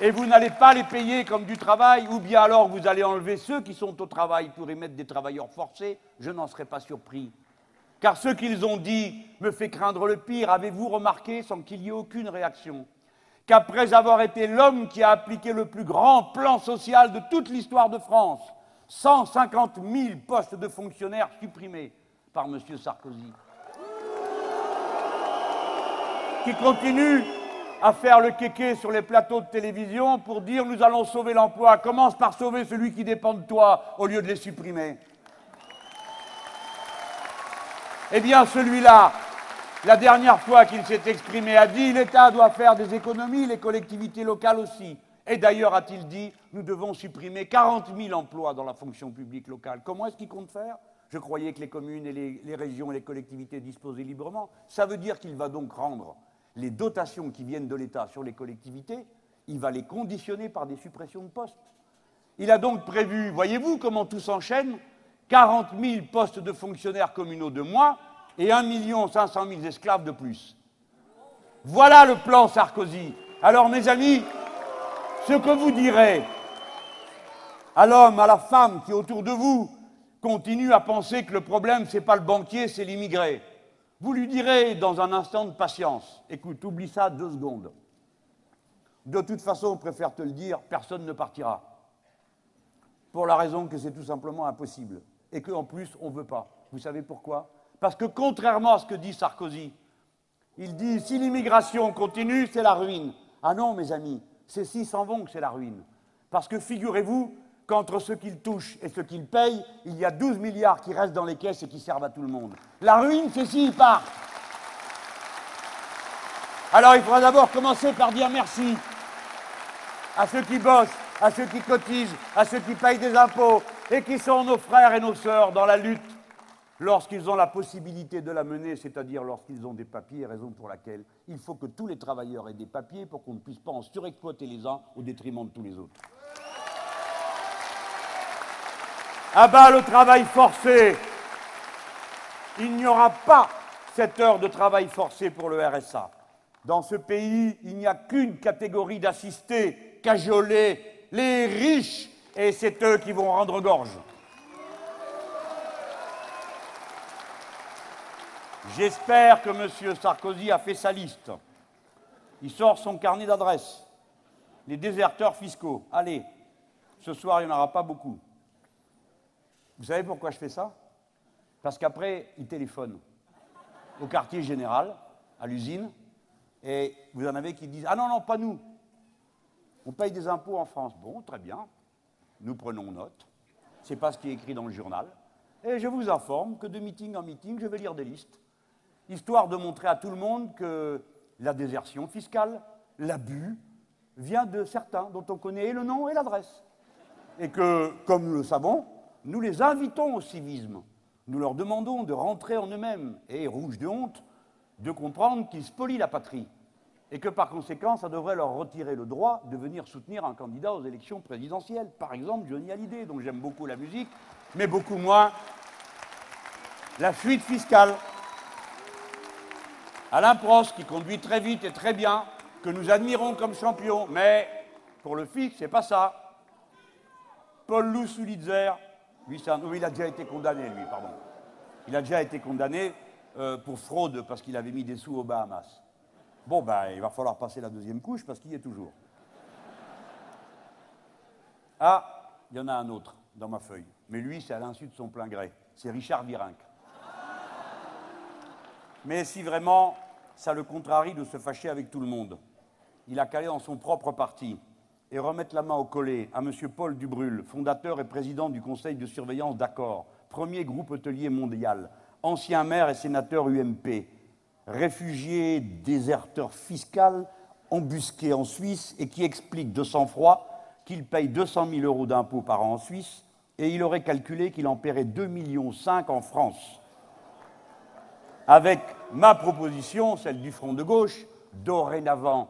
Speaker 2: et vous n'allez pas les payer comme du travail, ou bien alors vous allez enlever ceux qui sont au travail pour y mettre des travailleurs forcés, je n'en serais pas surpris. Car ce qu'ils ont dit me fait craindre le pire. Avez-vous remarqué, sans qu'il y ait aucune réaction, qu'après avoir été l'homme qui a appliqué le plus grand plan social de toute l'histoire de France, 150 000 postes de fonctionnaires supprimés par M. Sarkozy, qui continue à faire le kéké sur les plateaux de télévision pour dire nous allons sauver l'emploi. Commence par sauver celui qui dépend de toi au lieu de les supprimer. Eh bien, celui-là, la dernière fois qu'il s'est exprimé, a dit l'État doit faire des économies, les collectivités locales aussi. Et d'ailleurs, a-t-il dit, nous devons supprimer 40 000 emplois dans la fonction publique locale. Comment est-ce qu'il compte faire? Je croyais que les communes et les, régions et les collectivités disposaient librement. Ça veut dire qu'il va donc rendre les dotations qui viennent de l'État sur les collectivités, il va les conditionner par des suppressions de postes. Il a donc prévu, voyez-vous comment tout s'enchaîne, 40 000 postes de fonctionnaires communaux de moins et 1 500 000 esclaves de plus. Voilà le plan Sarkozy. Alors mes amis, ce que vous direz à l'homme, à la femme qui autour de vous continue à penser que le problème, ce n'est pas le banquier, c'est l'immigré. Vous lui direz dans un instant de patience, écoute, oublie ça deux secondes. De toute façon, on préfère te le dire, personne ne partira. Pour la raison que c'est tout simplement impossible. Et qu'en plus, on ne veut pas. Vous savez pourquoi? Parce que contrairement à ce que dit Sarkozy, il dit si l'immigration continue, c'est la ruine. Ah non, mes amis, s'ils s'en vont c'est la ruine. Parce que figurez-vous qu'entre ce qu'ils touchent et ce qu'ils payent, il y a 12 milliards qui restent dans les caisses et qui servent à tout le monde. La ruine, c'est s'ils partent. Alors il faudra d'abord commencer par dire merci à ceux qui bossent, à ceux qui cotisent, à ceux qui payent des impôts et qui sont nos frères et nos sœurs dans la lutte lorsqu'ils ont la possibilité de la mener, c'est-à-dire lorsqu'ils ont des papiers, raison pour laquelle il faut que tous les travailleurs aient des papiers pour qu'on ne puisse pas en surexploiter les uns au détriment de tous les autres. À bas le travail forcé. Il n'y aura pas cette heure de travail forcé pour le RSA. Dans ce pays, il n'y a qu'une catégorie d'assistés, cajolés, les riches, et c'est eux qui vont rendre gorge. J'espère que M. Sarkozy a fait sa liste. Il sort son carnet d'adresses. Les déserteurs fiscaux. Allez, ce soir, il n'y en aura pas beaucoup. Vous savez pourquoi je fais ça? Parce qu'après, il téléphone au quartier général, à l'usine, et vous en avez qui disent Ah non, non, pas nous. On paye des impôts en France. Bon, très bien. Nous prenons note. Ce n'est pas ce qui est écrit dans le journal. Et je vous informe que de meeting en meeting, je vais lire des listes, histoire de montrer à tout le monde que la désertion fiscale, l'abus, vient de certains dont on connaît le nom et l'adresse. Et que, comme nous le savons, nous les invitons au civisme. Nous leur demandons de rentrer en eux-mêmes et, rouge de honte, de comprendre qu'ils spolient la patrie et que par conséquent, ça devrait leur retirer le droit de venir soutenir un candidat aux élections présidentielles. Par exemple, Johnny Hallyday, dont j'aime beaucoup la musique, mais beaucoup moins la fuite fiscale. Alain Prost, qui conduit très vite et très bien, que nous admirons comme champion, mais pour le FIC, c'est pas ça. Paul Lou Sulitzer, lui, il a déjà été condamné, lui, pardon. Il a déjà été condamné euh, pour fraude parce qu'il avait mis des sous aux Bahamas. Bon, ben, il va falloir passer la deuxième couche parce qu'il y est toujours. Ah, il y en a un autre dans ma feuille. Mais lui, c'est à l'insu de son plein gré. C'est Richard Virenque. Mais si vraiment ça le contrarie de se fâcher avec tout le monde, il a calé dans son propre parti et remettre la main au collet à M. Paul Dubrul, fondateur et président du conseil de surveillance d'Accord, premier groupe hôtelier mondial, ancien maire et sénateur UMP, réfugié, déserteur fiscal, embusqué en Suisse et qui explique de sang-froid qu'il paye 200 000 euros d'impôts par an en Suisse et il aurait calculé qu'il en paierait 2,5 millions en France. Avec ma proposition, celle du Front de gauche, dorénavant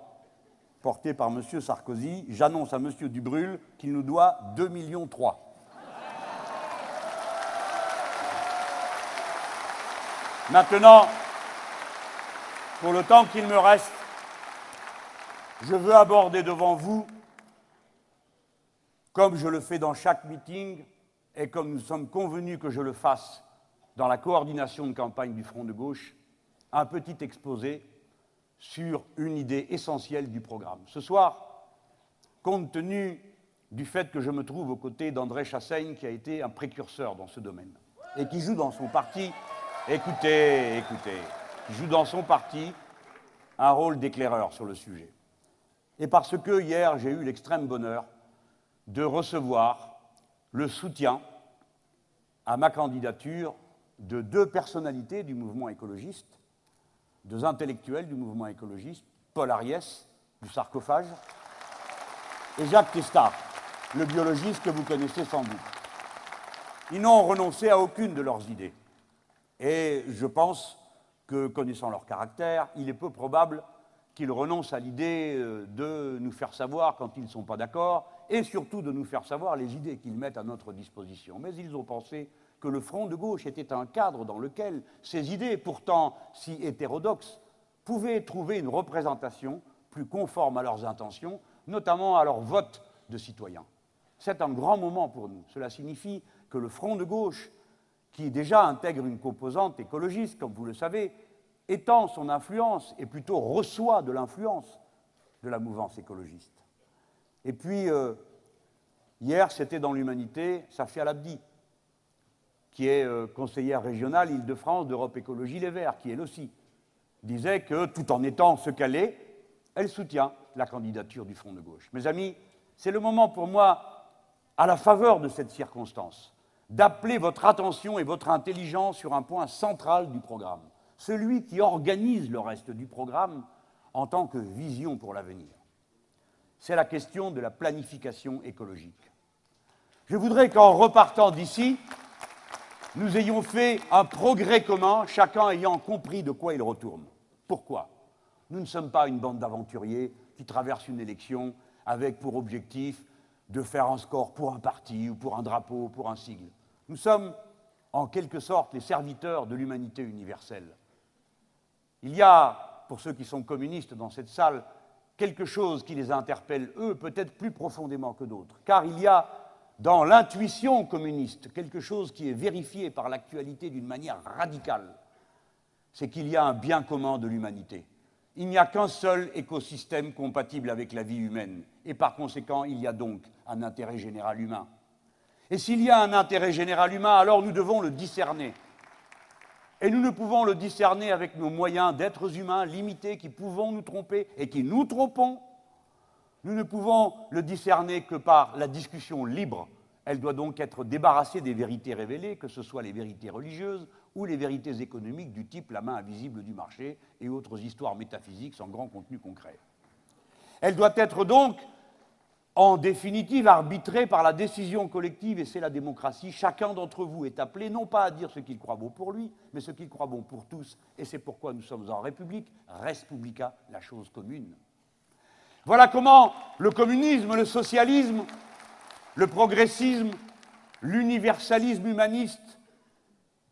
Speaker 2: portée par M. Sarkozy, j'annonce à M. Dubrul qu'il nous doit 2,3 millions. Maintenant, pour le temps qu'il me reste, je veux aborder devant vous, comme je le fais dans chaque meeting et comme nous sommes convenus que je le fasse dans la coordination de campagne du Front de gauche, un petit exposé sur une idée essentielle du programme. Ce soir, compte tenu du fait que je me trouve aux côtés d'André Chassaigne, qui a été un précurseur dans ce domaine, et qui joue dans son parti, écoutez, écoutez, qui joue dans son parti un rôle d'éclaireur sur le sujet. Et parce que hier, j'ai eu l'extrême bonheur de recevoir le soutien à ma candidature de deux personnalités du mouvement écologiste, deux intellectuels du mouvement écologiste, Paul Ariès, du sarcophage, et Jacques Testard, le biologiste que vous connaissez sans doute. Ils n'ont renoncé à aucune de leurs idées. Et je pense que, connaissant leur caractère, il est peu probable qu'ils renoncent à l'idée euh, de nous faire savoir quand ils ne sont pas d'accord, et surtout de nous faire savoir les idées qu'ils mettent à notre disposition. Mais ils ont pensé que le front de gauche était un cadre dans lequel ces idées, pourtant si hétérodoxes, pouvaient trouver une représentation plus conforme à leurs intentions, notamment à leur vote de citoyens. C'est un grand moment pour nous. Cela signifie que le front de gauche qui déjà intègre une composante écologiste, comme vous le savez, étend son influence et plutôt reçoit de l'influence de la mouvance écologiste. Et puis, euh, hier, c'était dans l'Humanité Safia Labdi, qui est euh, conseillère régionale Île-de-France d'Europe Écologie Les Verts, qui elle aussi disait que, tout en étant ce qu'elle est, elle soutient la candidature du Front de gauche. Mes amis, c'est le moment pour moi, à la faveur de cette circonstance, d'appeler votre attention et votre intelligence sur un point central du programme, celui qui organise le reste du programme en tant que vision pour l'avenir. C'est la question de la planification écologique. Je voudrais qu'en repartant d'ici, nous ayons fait un progrès commun, chacun ayant compris de quoi il retourne. Pourquoi? Nous ne sommes pas une bande d'aventuriers qui traversent une élection avec pour objectif de faire un score pour un parti ou pour un drapeau, pour un sigle. Nous sommes en quelque sorte les serviteurs de l'humanité universelle. Il y a, pour ceux qui sont communistes dans cette salle, quelque chose qui les interpelle, eux, peut-être plus profondément que d'autres, car il y a dans l'intuition communiste quelque chose qui est vérifié par l'actualité d'une manière radicale, c'est qu'il y a un bien commun de l'humanité. Il n'y a qu'un seul écosystème compatible avec la vie humaine, et par conséquent, il y a donc un intérêt général humain. Et s'il y a un intérêt général humain, alors nous devons le discerner. Et nous ne pouvons le discerner avec nos moyens d'êtres humains limités qui pouvons nous tromper et qui nous trompons. Nous ne pouvons le discerner que par la discussion libre. Elle doit donc être débarrassée des vérités révélées, que ce soit les vérités religieuses ou les vérités économiques du type la main invisible du marché et autres histoires métaphysiques sans grand contenu concret. Elle doit être donc en définitive arbitré par la décision collective, et c'est la démocratie. Chacun d'entre vous est appelé non pas à dire ce qu'il croit bon pour lui, mais ce qu'il croit bon pour tous, et c'est pourquoi nous sommes en République, res publica, la chose commune. Voilà comment le communisme, le socialisme, le progressisme, l'universalisme humaniste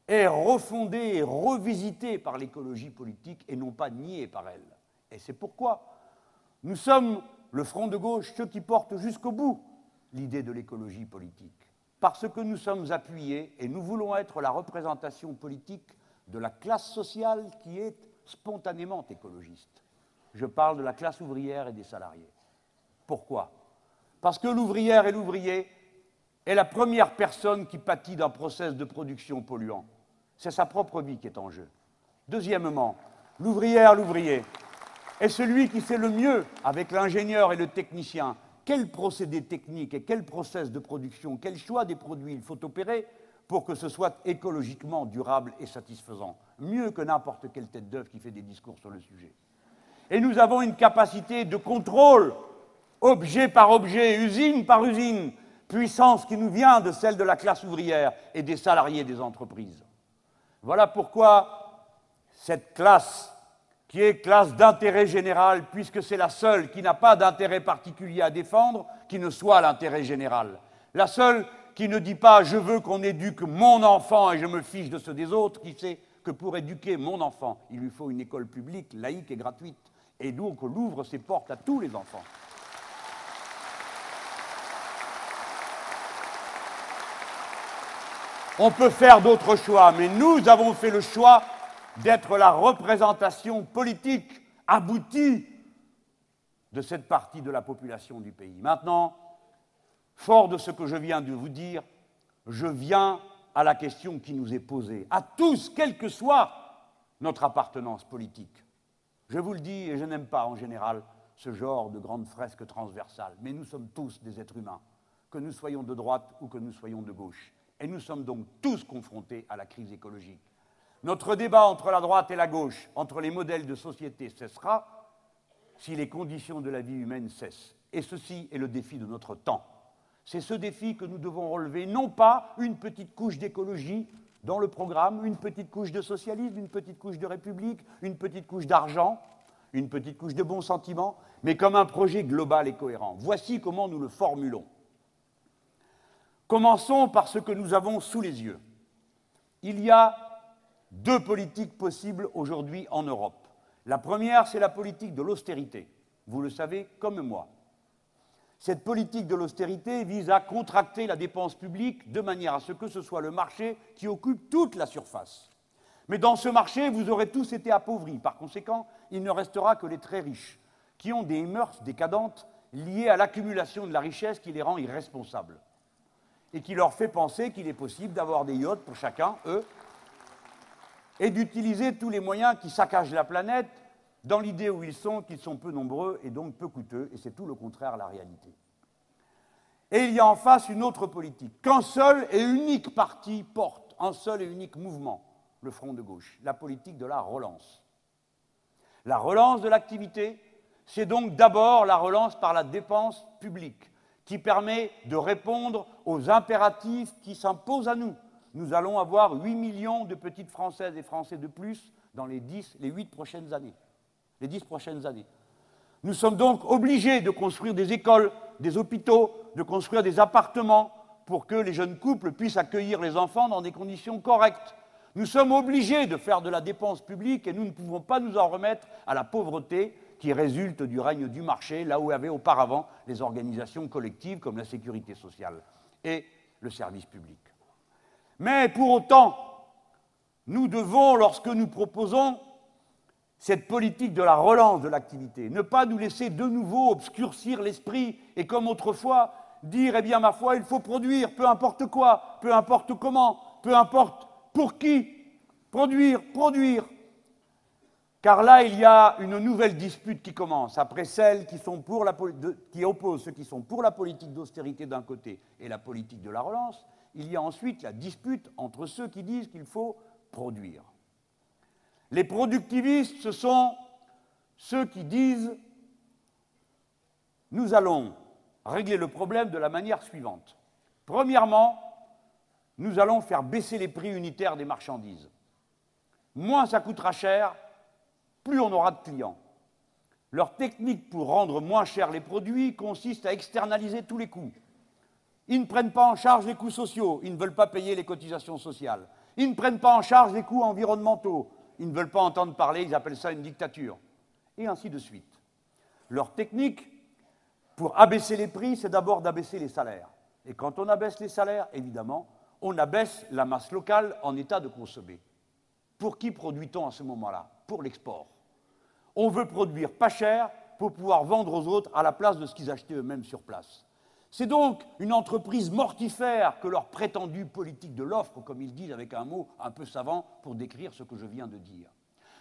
Speaker 2: est refondé et revisité par l'écologie politique et non pas nié par elle. Et c'est pourquoi nous sommes le front de gauche, ceux qui portent jusqu'au bout l'idée de l'écologie politique. Parce que nous sommes appuyés et nous voulons être la représentation politique de la classe sociale qui est spontanément écologiste. Je parle de la classe ouvrière et des salariés. Pourquoi? Parce que l'ouvrière et l'ouvrier est la première personne qui pâtit d'un process de production polluant. C'est sa propre vie qui est en jeu. Deuxièmement, l'ouvrière, l'ouvrier, est celui qui sait le mieux, avec l'ingénieur et le technicien, quel procédé technique et quel process de production, quel choix des produits il faut opérer pour que ce soit écologiquement durable et satisfaisant, mieux que n'importe quelle tête d'œuvre qui fait des discours sur le sujet. Et nous avons une capacité de contrôle, objet par objet, usine par usine, puissance qui nous vient de celle de la classe ouvrière et des salariés des entreprises. Voilà pourquoi cette classe, qui est classe d'intérêt général, puisque c'est la seule qui n'a pas d'intérêt particulier à défendre, qui ne soit l'intérêt général, la seule qui ne dit pas je veux qu'on éduque mon enfant et je me fiche de ceux des autres, qui sait que pour éduquer mon enfant, il lui faut une école publique, laïque et gratuite, et donc on ouvre ses portes à tous les enfants. On peut faire d'autres choix, mais nous avons fait le choix d'être la représentation politique aboutie de cette partie de la population du pays. Maintenant, fort de ce que je viens de vous dire, je viens à la question qui nous est posée, à tous, quelle que soit notre appartenance politique. Je vous le dis, et je n'aime pas en général ce genre de grande fresque transversale, mais nous sommes tous des êtres humains, que nous soyons de droite ou que nous soyons de gauche. Et nous sommes donc tous confrontés à la crise écologique. Notre débat entre la droite et la gauche, entre les modèles de société, cessera si les conditions de la vie humaine cessent. Et ceci est le défi de notre temps. C'est ce défi que nous devons relever, non pas une petite couche d'écologie dans le programme, une petite couche de socialisme, une petite couche de république, une petite couche d'argent, une petite couche de bons sentiments, mais comme un projet global et cohérent. Voici comment nous le formulons. Commençons par ce que nous avons sous les yeux. Il y a deux politiques possibles aujourd'hui en Europe. La première, c'est la politique de l'austérité. Vous le savez comme moi. Cette politique de l'austérité vise à contracter la dépense publique de manière à ce que ce soit le marché qui occupe toute la surface. Mais dans ce marché, vous aurez tous été appauvris. Par conséquent, il ne restera que les très riches, qui ont des mœurs décadentes liées à l'accumulation de la richesse qui les rend irresponsables et qui leur fait penser qu'il est possible d'avoir des yachts pour chacun, eux, et d'utiliser tous les moyens qui saccagent la planète dans l'idée où ils sont qu'ils sont peu nombreux et donc peu coûteux, et c'est tout le contraire à la réalité. Et il y a en face une autre politique, qu'un seul et unique parti porte, un seul et unique mouvement, le front de gauche, la politique de la relance. La relance de l'activité, c'est donc d'abord la relance par la dépense publique, qui permet de répondre aux impératifs qui s'imposent à nous. Nous allons avoir 8 millions de petites Françaises et Français de plus dans les 10, les 8 prochaines années. Les 10 prochaines années. Nous sommes donc obligés de construire des écoles, des hôpitaux, de construire des appartements pour que les jeunes couples puissent accueillir les enfants dans des conditions correctes. Nous sommes obligés de faire de la dépense publique et nous ne pouvons pas nous en remettre à la pauvreté qui résulte du règne du marché, là où avaient auparavant les organisations collectives comme la sécurité sociale et le service public. Mais pour autant, nous devons, lorsque nous proposons cette politique de la relance de l'activité, ne pas nous laisser de nouveau obscurcir l'esprit et comme autrefois dire, eh bien ma foi, il faut produire, peu importe quoi, peu importe comment, peu importe pour qui, produire, produire, car là, il y a une nouvelle dispute qui commence, après celle qui, sont ceux qui sont pour la politique d'austérité d'un côté et la politique de la relance. Il y a ensuite la dispute entre ceux qui disent qu'il faut produire. Les productivistes, ce sont ceux qui disent nous allons régler le problème de la manière suivante. Premièrement, nous allons faire baisser les prix unitaires des marchandises. Moins ça coûtera cher, plus on aura de clients. Leur technique pour rendre moins chers les produits consiste à externaliser tous les coûts. Ils ne prennent pas en charge les coûts sociaux, ils ne veulent pas payer les cotisations sociales. Ils ne prennent pas en charge les coûts environnementaux, ils ne veulent pas entendre parler, ils appellent ça une dictature. Et ainsi de suite. Leur technique pour abaisser les prix, c'est d'abord d'abaisser les salaires. Et quand on abaisse les salaires, évidemment, on abaisse la masse locale en état de consommer. Pour qui produit-on à ce moment-là? Pour l'export. On veut produire pas cher pour pouvoir vendre aux autres à la place de ce qu'ils achetaient eux-mêmes sur place. C'est donc une entreprise mortifère que leur prétendue politique de l'offre, comme ils disent avec un mot un peu savant pour décrire ce que je viens de dire.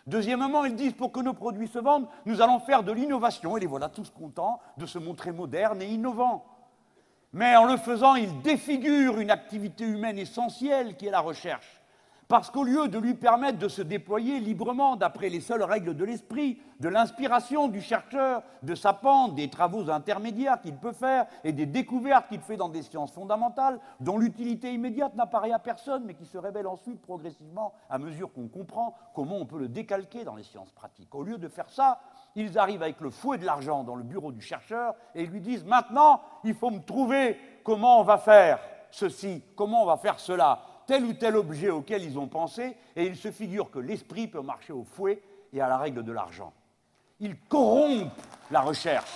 Speaker 2: Deuxièmement, ils disent pour que nos produits se vendent, nous allons faire de l'innovation, et les voilà tous contents de se montrer modernes et innovants. Mais en le faisant, ils défigurent une activité humaine essentielle qui est la recherche. Parce qu'au lieu de lui permettre de se déployer librement d'après les seules règles de l'esprit, de l'inspiration du chercheur, de sa pente, des travaux intermédiaires qu'il peut faire et des découvertes qu'il fait dans des sciences fondamentales, dont l'utilité immédiate n'apparaît à personne, mais qui se révèle ensuite progressivement à mesure qu'on comprend comment on peut le décalquer dans les sciences pratiques. Au lieu de faire ça, ils arrivent avec le fouet de l'argent dans le bureau du chercheur et lui disent maintenant, il faut me trouver comment on va faire ceci, comment on va faire cela tel ou tel objet auquel ils ont pensé, et ils se figurent que l'esprit peut marcher au fouet et à la règle de l'argent. Ils corrompent la recherche,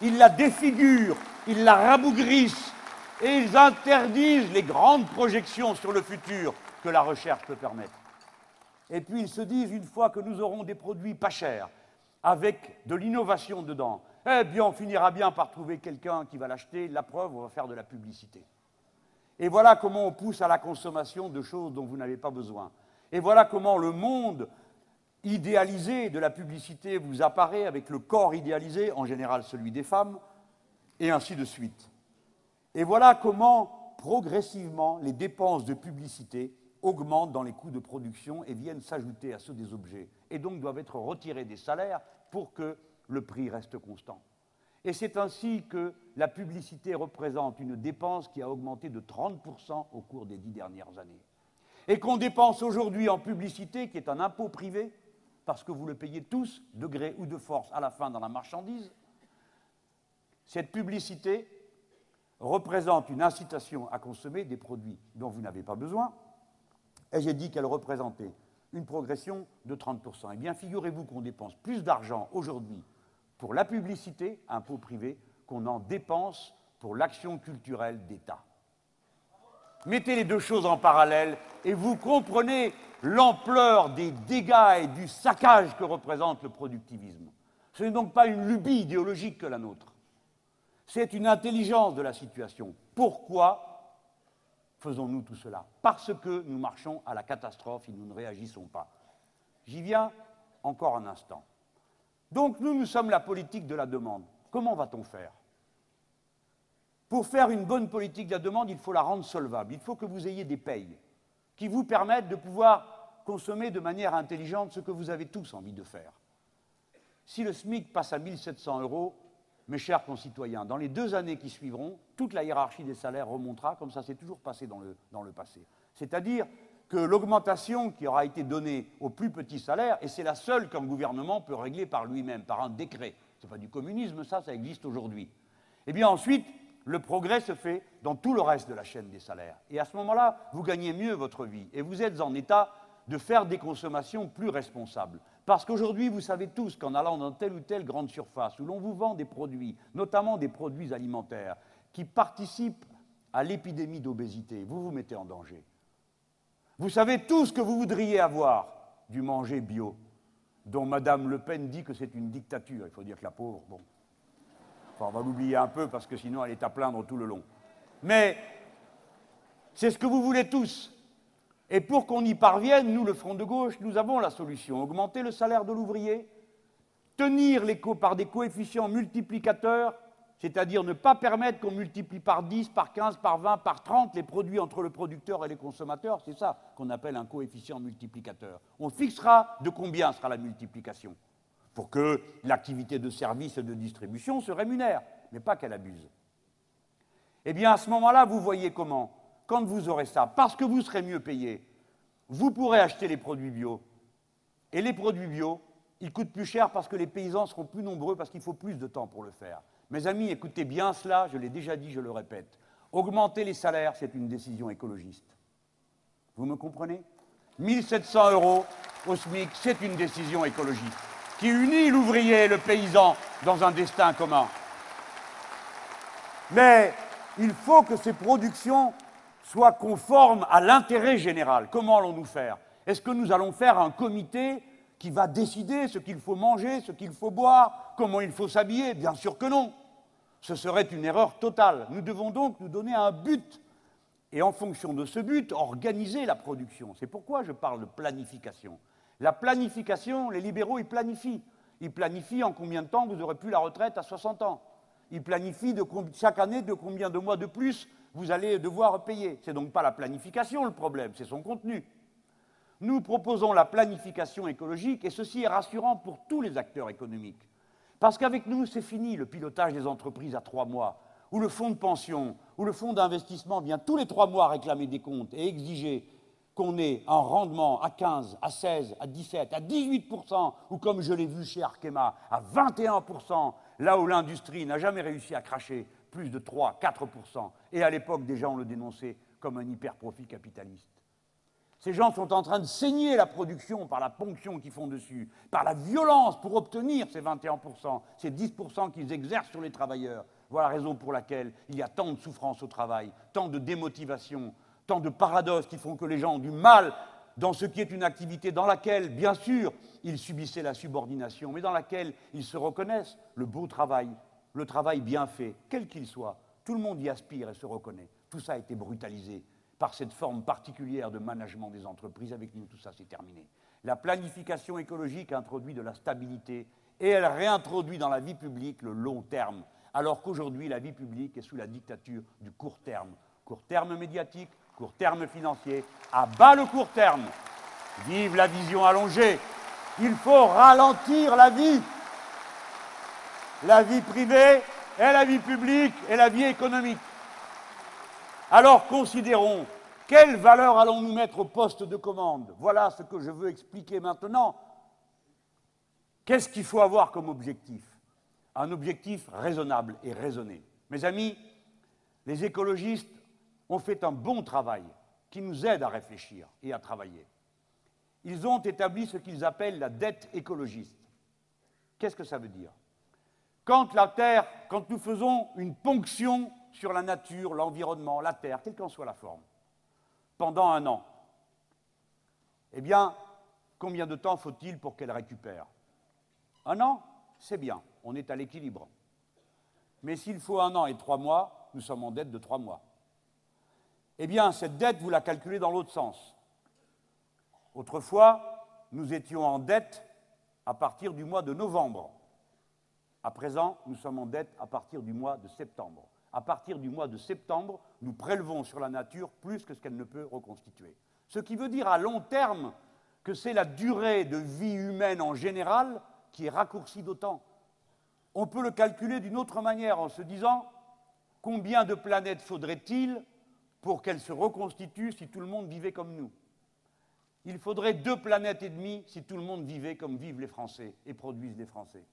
Speaker 2: ils la défigurent, ils la rabougrissent, et ils interdisent les grandes projections sur le futur que la recherche peut permettre. Et puis ils se disent, une fois que nous aurons des produits pas chers, avec de l'innovation dedans, eh bien on finira bien par trouver quelqu'un qui va l'acheter, la preuve, on va faire de la publicité. Et voilà comment on pousse à la consommation de choses dont vous n'avez pas besoin. Et voilà comment le monde idéalisé de la publicité vous apparaît avec le corps idéalisé, en général celui des femmes, et ainsi de suite. Et voilà comment progressivement les dépenses de publicité augmentent dans les coûts de production et viennent s'ajouter à ceux des objets, et donc doivent être retirés des salaires pour que le prix reste constant. Et c'est ainsi que la publicité représente une dépense qui a augmenté de 30% au cours des dix dernières années. Et qu'on dépense aujourd'hui en publicité, qui est un impôt privé, parce que vous le payez tous, de gré ou de force, à la fin dans la marchandise, cette publicité représente une incitation à consommer des produits dont vous n'avez pas besoin, et j'ai dit qu'elle représentait une progression de 30%. Eh bien, figurez-vous qu'on dépense plus d'argent aujourd'hui pour la publicité, impôt privé, qu'on en dépense pour l'action culturelle d'État. Mettez les deux choses en parallèle et vous comprenez l'ampleur des dégâts et du saccage que représente le productivisme. Ce n'est donc pas une lubie idéologique que la nôtre, c'est une intelligence de la situation. Pourquoi faisons-nous tout cela? Parce que nous marchons à la catastrophe et nous ne réagissons pas. J'y viens encore un instant. Donc nous, nous sommes la politique de la demande. Comment va-t-on faire? Pour faire une bonne politique de la demande, il faut la rendre solvable. Il faut que vous ayez des payes qui vous permettent de pouvoir consommer de manière intelligente ce que vous avez tous envie de faire. Si le SMIC passe à 1700 euros, mes chers concitoyens, dans les deux années qui suivront, toute la hiérarchie des salaires remontera comme ça s'est toujours passé dans le, dans le passé. C'est-à-dire que l'augmentation qui aura été donnée aux plus petits salaires, et c'est la seule qu'un gouvernement peut régler par lui-même, par un décret. Ce n'est pas du communisme, ça, ça existe aujourd'hui. Eh bien ensuite, le progrès se fait dans tout le reste de la chaîne des salaires. Et à ce moment-là, vous gagnez mieux votre vie et vous êtes en état de faire des consommations plus responsables. Parce qu'aujourd'hui, vous savez tous qu'en allant dans telle ou telle grande surface où l'on vous vend des produits, notamment des produits alimentaires, qui participent à l'épidémie d'obésité, vous vous mettez en danger. Vous savez tout ce que vous voudriez avoir du manger bio, dont Madame Le Pen dit que c'est une dictature. Il faut dire que la pauvre, bon. Enfin, on va l'oublier un peu parce que sinon elle est à plaindre tout le long. Mais c'est ce que vous voulez tous. Et pour qu'on y parvienne, nous, le Front de gauche, nous avons la solution. Augmenter le salaire de l'ouvrier, tenir les par des coefficients multiplicateurs c'est-à-dire ne pas permettre qu'on multiplie par 10, par 15, par 20, par 30 les produits entre le producteur et les consommateurs, c'est ça qu'on appelle un coefficient multiplicateur. On fixera de combien sera la multiplication, pour que l'activité de service et de distribution se rémunère, mais pas qu'elle abuse. Eh bien, à ce moment-là, vous voyez comment, quand vous aurez ça, parce que vous serez mieux payé, vous pourrez acheter les produits bio. Et les produits bio, ils coûtent plus cher parce que les paysans seront plus nombreux, parce qu'il faut plus de temps pour le faire. Mes amis, écoutez bien cela, je l'ai déjà dit, je le répète. Augmenter les salaires, c'est une décision écologiste. Vous me comprenez? 1700 euros au SMIC, c'est une décision écologiste qui unit l'ouvrier et le paysan dans un destin commun. Mais il faut que ces productions soient conformes à l'intérêt général. Comment allons-nous faire? Est-ce que nous allons faire un comité qui va décider ce qu'il faut manger, ce qu'il faut boire, comment il faut s'habiller Bien sûr que non. Ce serait une erreur totale. Nous devons donc nous donner un but et en fonction de ce but, organiser la production. C'est pourquoi je parle de planification. La planification, les libéraux, ils planifient. Ils planifient en combien de temps vous aurez plus la retraite à 60 ans. Ils planifient chaque année de combien de mois de plus vous allez devoir payer. Ce n'est donc pas la planification le problème, c'est son contenu. Nous proposons la planification écologique et ceci est rassurant pour tous les acteurs économiques. Parce qu'avec nous, c'est fini le pilotage des entreprises à trois mois, où le fonds de pension, où le fonds d'investissement vient tous les trois mois réclamer des comptes et exiger qu'on ait un rendement à 15, à 16, à 17, à 18%, ou comme je l'ai vu chez Arkema, à 21%, là où l'industrie n'a jamais réussi à cracher plus de 3, 4%. Et à l'époque, déjà, on le dénonçait comme un hyper-profit capitaliste. Ces gens sont en train de saigner la production par la ponction qu'ils font dessus, par la violence pour obtenir ces 21%, ces 10% qu'ils exercent sur les travailleurs. Voilà la raison pour laquelle il y a tant de souffrance au travail, tant de démotivation, tant de paradoxes qui font que les gens ont du mal dans ce qui est une activité dans laquelle, bien sûr, ils subissaient la subordination, mais dans laquelle ils se reconnaissent le beau travail, le travail bien fait, quel qu'il soit. Tout le monde y aspire et se reconnaît. Tout ça a été brutalisé par cette forme particulière de management des entreprises. Avec nous, tout ça, c'est terminé. La planification écologique introduit de la stabilité et elle réintroduit dans la vie publique le long terme, alors qu'aujourd'hui, la vie publique est sous la dictature du court terme. Court terme médiatique, court terme financier, à bas le court terme. Vive la vision allongée. Il faut ralentir la vie. La vie privée et la vie publique et la vie économique. Alors considérons quelle valeur allons-nous mettre au poste de commande? Voilà ce que je veux expliquer maintenant. Qu'est-ce qu'il faut avoir comme objectif? Un objectif raisonnable et raisonné. Mes amis, les écologistes ont fait un bon travail qui nous aide à réfléchir et à travailler. Ils ont établi ce qu'ils appellent la dette écologiste. Qu'est-ce que ça veut dire? Quand la Terre, quand nous faisons une ponction sur la nature, l'environnement, la Terre, quelle qu'en soit la forme, pendant un an, eh bien, combien de temps faut-il pour qu'elle récupère? Un an, c'est bien, on est à l'équilibre. Mais s'il faut un an et trois mois, nous sommes en dette de trois mois. Eh bien, cette dette, vous la calculez dans l'autre sens. Autrefois, nous étions en dette à partir du mois de novembre. À présent, nous sommes en dette à partir du mois de septembre. À partir du mois de septembre, nous prélevons sur la nature plus que ce qu'elle ne peut reconstituer. Ce qui veut dire à long terme que c'est la durée de vie humaine en général qui est raccourcie d'autant. On peut le calculer d'une autre manière en se disant combien de planètes faudrait-il pour qu'elle se reconstitue si tout le monde vivait comme nous? Il faudrait deux planètes et demie si tout le monde vivait comme vivent les Français et produisent les Français.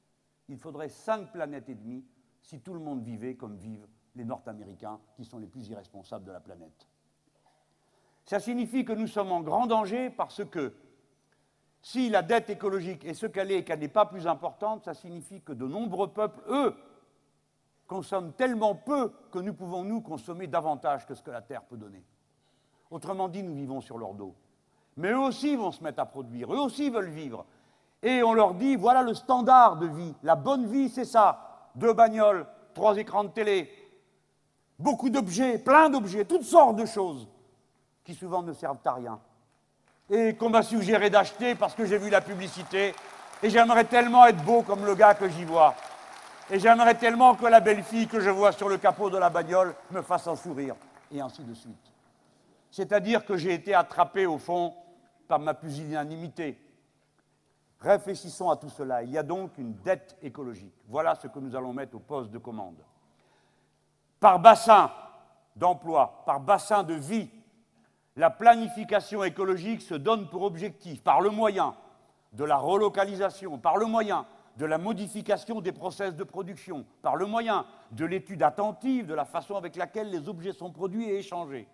Speaker 2: Il faudrait cinq planètes et demie si tout le monde vivait comme vivent les Nord-Américains, qui sont les plus irresponsables de la planète. Ça signifie que nous sommes en grand danger parce que si la dette écologique est ce qu'elle est et qu'elle n'est pas plus importante, ça signifie que de nombreux peuples, eux, consomment tellement peu que nous pouvons, nous, consommer davantage que ce que la Terre peut donner. Autrement dit, nous vivons sur leur dos. Mais eux aussi vont se mettre à produire, eux aussi veulent vivre. Et on leur dit, voilà le standard de vie. La bonne vie, c'est ça. Deux bagnoles, trois écrans de télé, beaucoup d'objets, plein d'objets, toutes sortes de choses qui souvent ne servent à rien. Et qu'on m'a suggéré d'acheter parce que j'ai vu la publicité. Et j'aimerais tellement être beau comme le gars que j'y vois. Et j'aimerais tellement que la belle fille que je vois sur le capot de la bagnole me fasse un sourire, et ainsi de suite. C'est-à-dire que j'ai été attrapé, au fond, par ma pusillanimité. Réfléchissons à tout cela. Il y a donc une dette écologique. Voilà ce que nous allons mettre au poste de commande. Par bassin d'emploi, par bassin de vie, la planification écologique se donne pour objectif, par le moyen de la relocalisation, par le moyen de la modification des process de production, par le moyen de l'étude attentive de la façon avec laquelle les objets sont produits et échangés,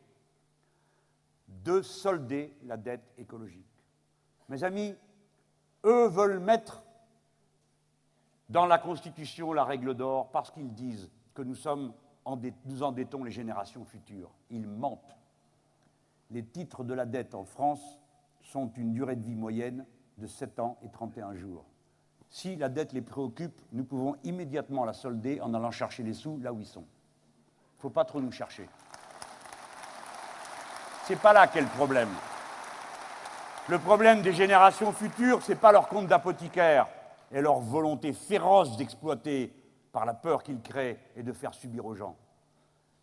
Speaker 2: de solder la dette écologique. Mes amis, eux veulent mettre dans la Constitution la règle d'or parce qu'ils disent que nous, sommes nous endettons les générations futures. Ils mentent. Les titres de la dette en France sont une durée de vie moyenne de 7 ans et 31 jours. Si la dette les préoccupe, nous pouvons immédiatement la solder en allant chercher les sous là où ils sont. Il ne faut pas trop nous chercher. Ce n'est pas là qu'est le problème. Le problème des générations futures, ce n'est pas leur compte d'apothicaire et leur volonté féroce d'exploiter par la peur qu'ils créent et de faire subir aux gens.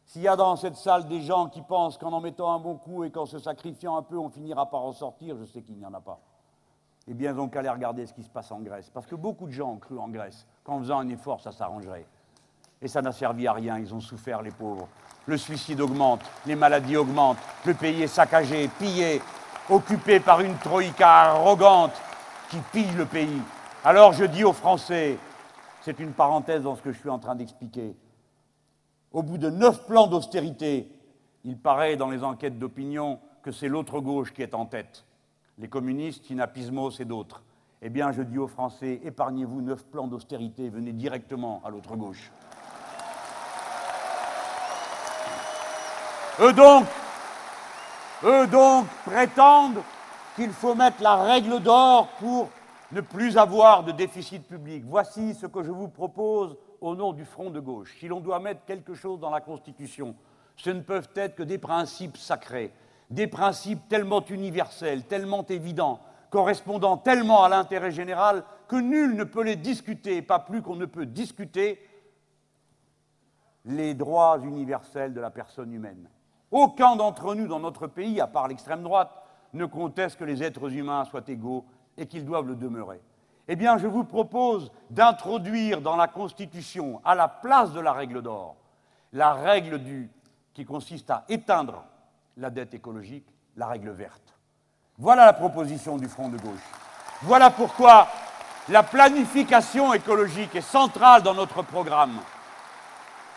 Speaker 2: S'il y a dans cette salle des gens qui pensent qu'en en mettant un bon coup et qu'en se sacrifiant un peu, on finira par en sortir, je sais qu'il n'y en a pas. Eh bien, donc, allez regarder ce qui se passe en Grèce. Parce que beaucoup de gens ont cru en Grèce qu'en faisant un effort, ça s'arrangerait. Et ça n'a servi à rien, ils ont souffert, les pauvres. Le suicide augmente, les maladies augmentent, le pays est saccagé, pillé, occupé par une troïka arrogante qui pille le pays. Alors je dis aux Français, c'est une parenthèse dans ce que je suis en train d'expliquer, au bout de neuf plans d'austérité, il paraît dans les enquêtes d'opinion que c'est l'autre gauche qui est en tête. Les communistes, Inapismos et d'autres. Eh bien, je dis aux Français, épargnez-vous neuf plans d'austérité, venez directement à l'autre gauche. Eux donc, eux donc prétendent qu'il faut mettre la règle d'or pour ne plus avoir de déficit public. Voici ce que je vous propose au nom du front de gauche. Si l'on doit mettre quelque chose dans la Constitution, ce ne peuvent être que des principes sacrés, des principes tellement universels, tellement évidents, correspondant tellement à l'intérêt général que nul ne peut les discuter, pas plus qu'on ne peut discuter les droits universels de la personne humaine. Aucun d'entre nous dans notre pays, à part l'extrême droite, ne conteste que les êtres humains soient égaux et qu'ils doivent le demeurer. Eh bien, je vous propose d'introduire dans la Constitution, à la place de la règle d'or, la règle du, qui consiste à éteindre la dette écologique, la règle verte. Voilà la proposition du Front de gauche. Voilà pourquoi la planification écologique est centrale dans notre programme.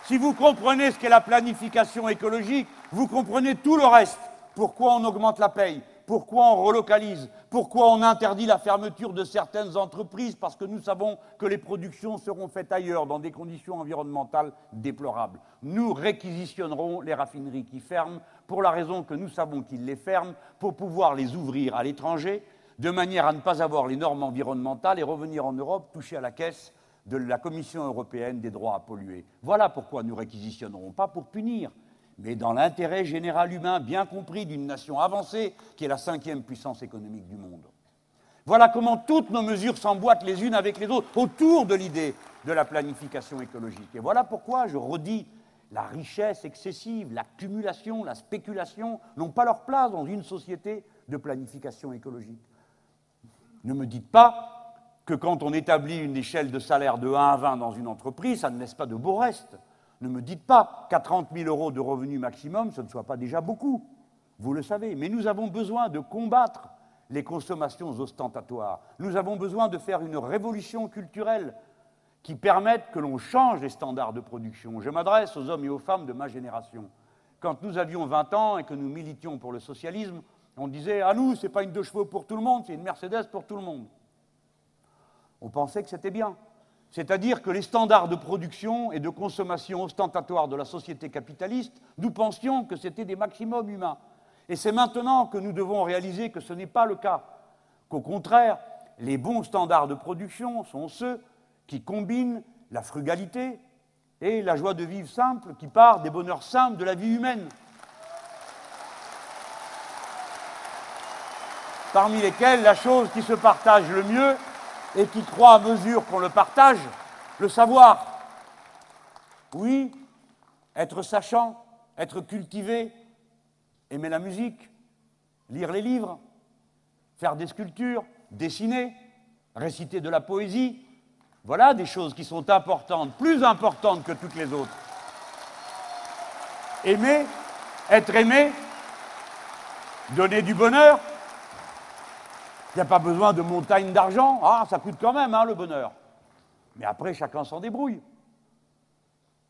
Speaker 2: Si vous comprenez ce qu'est la planification écologique, vous comprenez tout le reste. Pourquoi on augmente la paye? Pourquoi on relocalise? Pourquoi on interdit la fermeture de certaines entreprises Parce que nous savons que les productions seront faites ailleurs, dans des conditions environnementales déplorables? Nous réquisitionnerons les raffineries qui ferment, pour la raison que nous savons qu'ils les ferment, pour pouvoir les ouvrir à l'étranger, de manière à ne pas avoir les normes environnementales et revenir en Europe toucher à la caisse de la Commission européenne des droits à polluer. Voilà pourquoi nous réquisitionnerons, pas pour punir, mais dans l'intérêt général humain bien compris d'une nation avancée qui est la cinquième puissance économique du monde. Voilà comment toutes nos mesures s'emboîtent les unes avec les autres autour de l'idée de la planification écologique. Et voilà pourquoi je redis la richesse excessive, l'accumulation, la spéculation n'ont pas leur place dans une société de planification écologique. Ne me dites pas que quand on établit une échelle de salaire de 1 à 20 dans une entreprise, ça ne laisse pas de beaux restes. Ne me dites pas qu'à 30 000 euros de revenus maximum, ce ne soit pas déjà beaucoup. Vous le savez. Mais nous avons besoin de combattre les consommations ostentatoires. Nous avons besoin de faire une révolution culturelle qui permette que l'on change les standards de production. Je m'adresse aux hommes et aux femmes de ma génération. Quand nous avions 20 ans et que nous militions pour le socialisme, on disait à nous, ce n'est pas une deux chevaux pour tout le monde, c'est une Mercedes pour tout le monde. On pensait que c'était bien. C'est-à-dire que les standards de production et de consommation ostentatoires de la société capitaliste, nous pensions que c'était des maximums humains. Et c'est maintenant que nous devons réaliser que ce n'est pas le cas, qu'au contraire, les bons standards de production sont ceux qui combinent la frugalité et la joie de vivre simple qui part des bonheurs simples de la vie humaine. Parmi lesquels la chose qui se partage le mieux et qui croit à mesure qu'on le partage, le savoir. Oui, être sachant, être cultivé, aimer la musique, lire les livres, faire des sculptures, dessiner, réciter de la poésie. Voilà des choses qui sont importantes, plus importantes que toutes les autres. Aimer, être aimé, donner du bonheur, n'y a pas besoin de montagnes d'argent. Ah, ça coûte quand même, hein, le bonheur. Mais après, chacun s'en débrouille.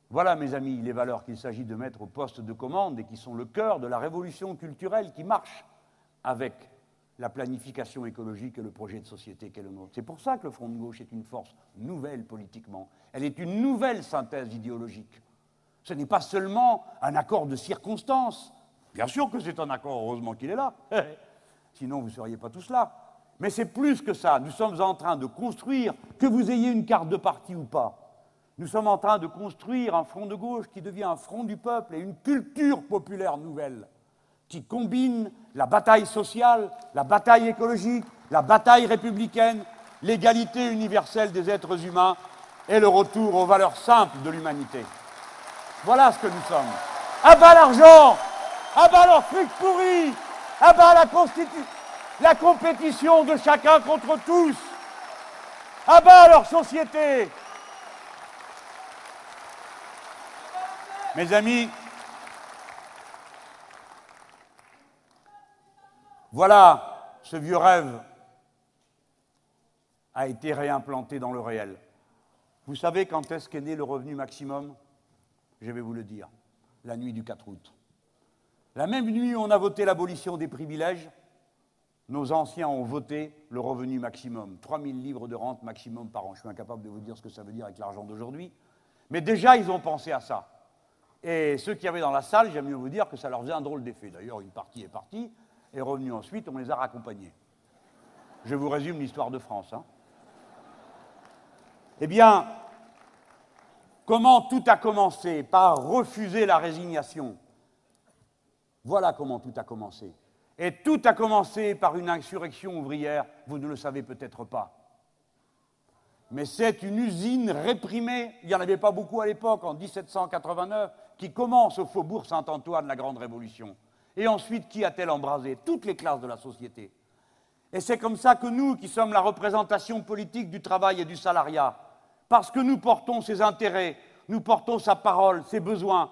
Speaker 2: Voilà, mes amis, les valeurs qu'il s'agit de mettre au poste de commande et qui sont le cœur de la révolution culturelle qui marche avec la planification écologique et le projet de société qu'est le nôtre. C'est pour ça que le Front de gauche est une force nouvelle politiquement. Elle est une nouvelle synthèse idéologique. Ce n'est pas seulement un accord de circonstances. Bien sûr que c'est un accord, heureusement qu'il est là. *laughs* Sinon, vous ne seriez pas tous là Mais c'est plus que ça. Nous sommes en train de construire, que vous ayez une carte de parti ou pas, nous sommes en train de construire un front de gauche qui devient un front du peuple et une culture populaire nouvelle qui combine la bataille sociale, la bataille écologique, la bataille républicaine, l'égalité universelle des êtres humains et le retour aux valeurs simples de l'humanité. Voilà ce que nous sommes. À bas l'argent, à bas leur fric pourri, à bas la, la compétition de chacun contre tous, à bas leur société. Mes amis, voilà, ce vieux rêve a été réimplanté dans le réel. Vous savez quand est-ce qu'est né le revenu maximum? Je vais vous le dire, la nuit du 4 août. La même nuit où on a voté l'abolition des privilèges, nos anciens ont voté le revenu maximum, 3000 livres de rente maximum par an. Je suis incapable de vous dire ce que ça veut dire avec l'argent d'aujourd'hui, mais déjà ils ont pensé à ça. Et ceux qui avaient dans la salle, j'aime mieux vous dire que ça leur faisait un drôle d'effet. D'ailleurs, une partie est partie, est revenue ensuite, on les a raccompagnés. Je vous résume l'histoire de France. Hein. Eh bien, comment tout a commencé? Par refuser la résignation. Voilà comment tout a commencé. Et tout a commencé par une insurrection ouvrière, vous ne le savez peut-être pas. Mais c'est une usine réprimée, il n'y en avait pas beaucoup à l'époque, en 1789, qui commence au faubourg Saint-Antoine, la Grande Révolution. Et ensuite, qui a-t-elle embrasé? Toutes les classes de la société. Et c'est comme ça que nous, qui sommes la représentation politique du travail et du salariat, parce que nous portons ses intérêts, nous portons sa parole, ses besoins.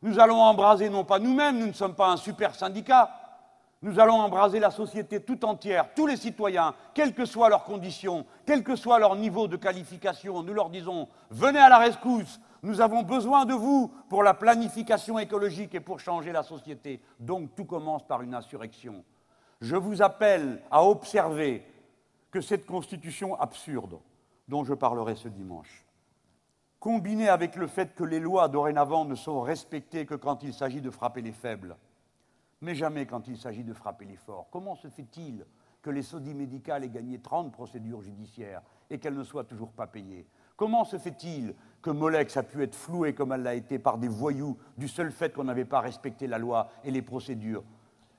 Speaker 2: Nous allons embraser non pas nous-mêmes, nous ne sommes pas un super syndicat, nous allons embraser la société tout entière, tous les citoyens, quelles que soient leurs conditions, quel que soit leur niveau de qualification. Nous leur disons venez à la rescousse, nous avons besoin de vous pour la planification écologique et pour changer la société. Donc tout commence par une insurrection. Je vous appelle à observer que cette constitution absurde, dont je parlerai ce dimanche, combiné avec le fait que les lois dorénavant ne sont respectées que quand il s'agit de frapper les faibles, mais jamais quand il s'agit de frapper les forts. Comment se fait-il que les sodis médicales aient gagné 30 procédures judiciaires et qu'elles ne soient toujours pas payées? Comment se fait-il que Molex a pu être floué comme elle l'a été par des voyous du seul fait qu'on n'avait pas respecté la loi et les procédures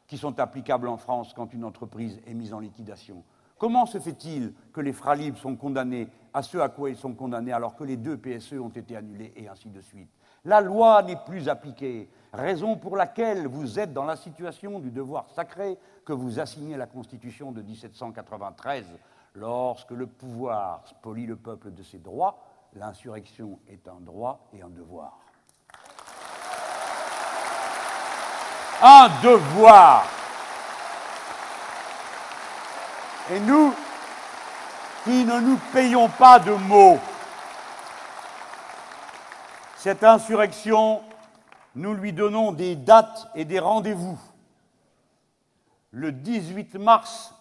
Speaker 2: qui sont applicables en France quand une entreprise est mise en liquidation? Comment se fait-il que les Fralib sont condamnés à ce à quoi ils sont condamnés alors que les deux PSE ont été annulés et ainsi de suite? La loi n'est plus appliquée, raison pour laquelle vous êtes dans la situation du devoir sacré que vous assignez la Constitution de 1793. Lorsque le pouvoir spolie le peuple de ses droits, l'insurrection est un droit et un devoir. Un devoir et nous, qui ne nous payons pas de mots, cette insurrection, nous lui donnons des dates et des rendez-vous. Le 18 mars,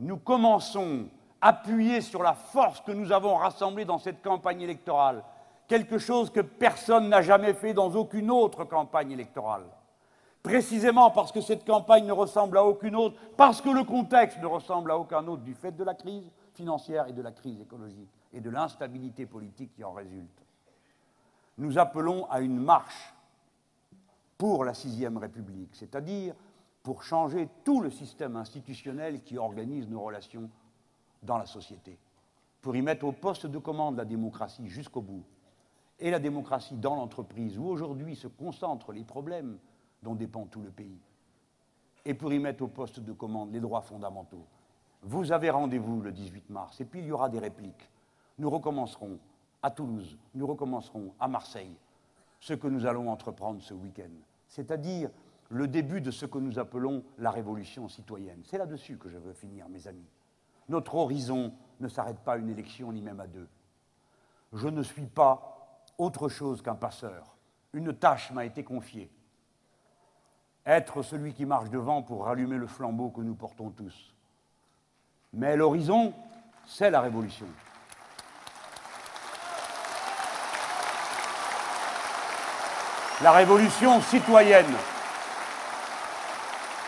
Speaker 2: nous commençons, appuyés sur la force que nous avons rassemblée dans cette campagne électorale, quelque chose que personne n'a jamais fait dans aucune autre campagne électorale précisément parce que cette campagne ne ressemble à aucune autre, parce que le contexte ne ressemble à aucun autre du fait de la crise financière et de la crise écologique et de l'instabilité politique qui en résulte. Nous appelons à une marche pour la sixième République, c'est-à-dire pour changer tout le système institutionnel qui organise nos relations dans la société, pour y mettre au poste de commande la démocratie jusqu'au bout, et la démocratie dans l'entreprise, où aujourd'hui se concentrent les problèmes dont dépend tout le pays. Et pour y mettre au poste de commande les droits fondamentaux. Vous avez rendez-vous le 18 mars, et puis il y aura des répliques. Nous recommencerons à Toulouse, nous recommencerons à Marseille ce que nous allons entreprendre ce week-end, c'est-à-dire le début de ce que nous appelons la révolution citoyenne. C'est là-dessus que je veux finir, mes amis. Notre horizon ne s'arrête pas à une élection, ni même à deux. Je ne suis pas autre chose qu'un passeur. Une tâche m'a été confiée être celui qui marche devant pour rallumer le flambeau que nous portons tous. Mais l'horizon, c'est la révolution. La révolution citoyenne.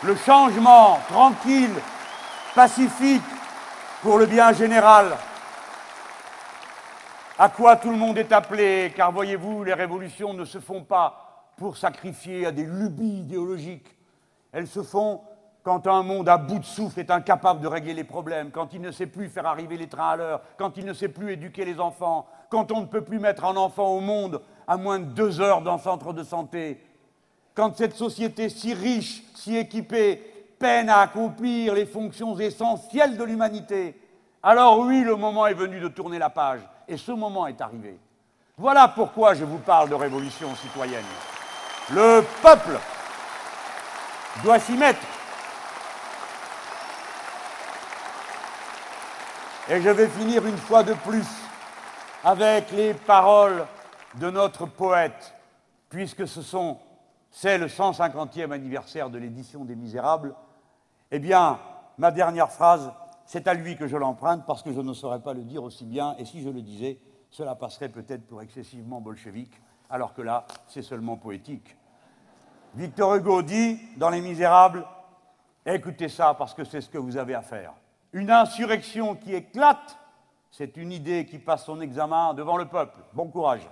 Speaker 2: Le changement tranquille, pacifique, pour le bien général, à quoi tout le monde est appelé, car voyez-vous, les révolutions ne se font pas pour sacrifier à des lubies idéologiques. Elles se font quand un monde à bout de souffle est incapable de régler les problèmes, quand il ne sait plus faire arriver les trains à l'heure, quand il ne sait plus éduquer les enfants, quand on ne peut plus mettre un enfant au monde à moins de deux heures dans centre de santé, quand cette société si riche, si équipée, peine à accomplir les fonctions essentielles de l'humanité, alors oui, le moment est venu de tourner la page, et ce moment est arrivé. Voilà pourquoi je vous parle de révolution citoyenne. Le peuple doit s'y mettre. Et je vais finir une fois de plus avec les paroles de notre poète, puisque c'est le 150e anniversaire de l'édition des Misérables. Eh bien, ma dernière phrase, c'est à lui que je l'emprunte parce que je ne saurais pas le dire aussi bien, et si je le disais, cela passerait peut-être pour excessivement bolchevique, alors que là, c'est seulement poétique. Victor Hugo dit, dans Les Misérables, écoutez ça parce que c'est ce que vous avez à faire. Une insurrection qui éclate, c'est une idée qui passe son examen devant le peuple. Bon courage.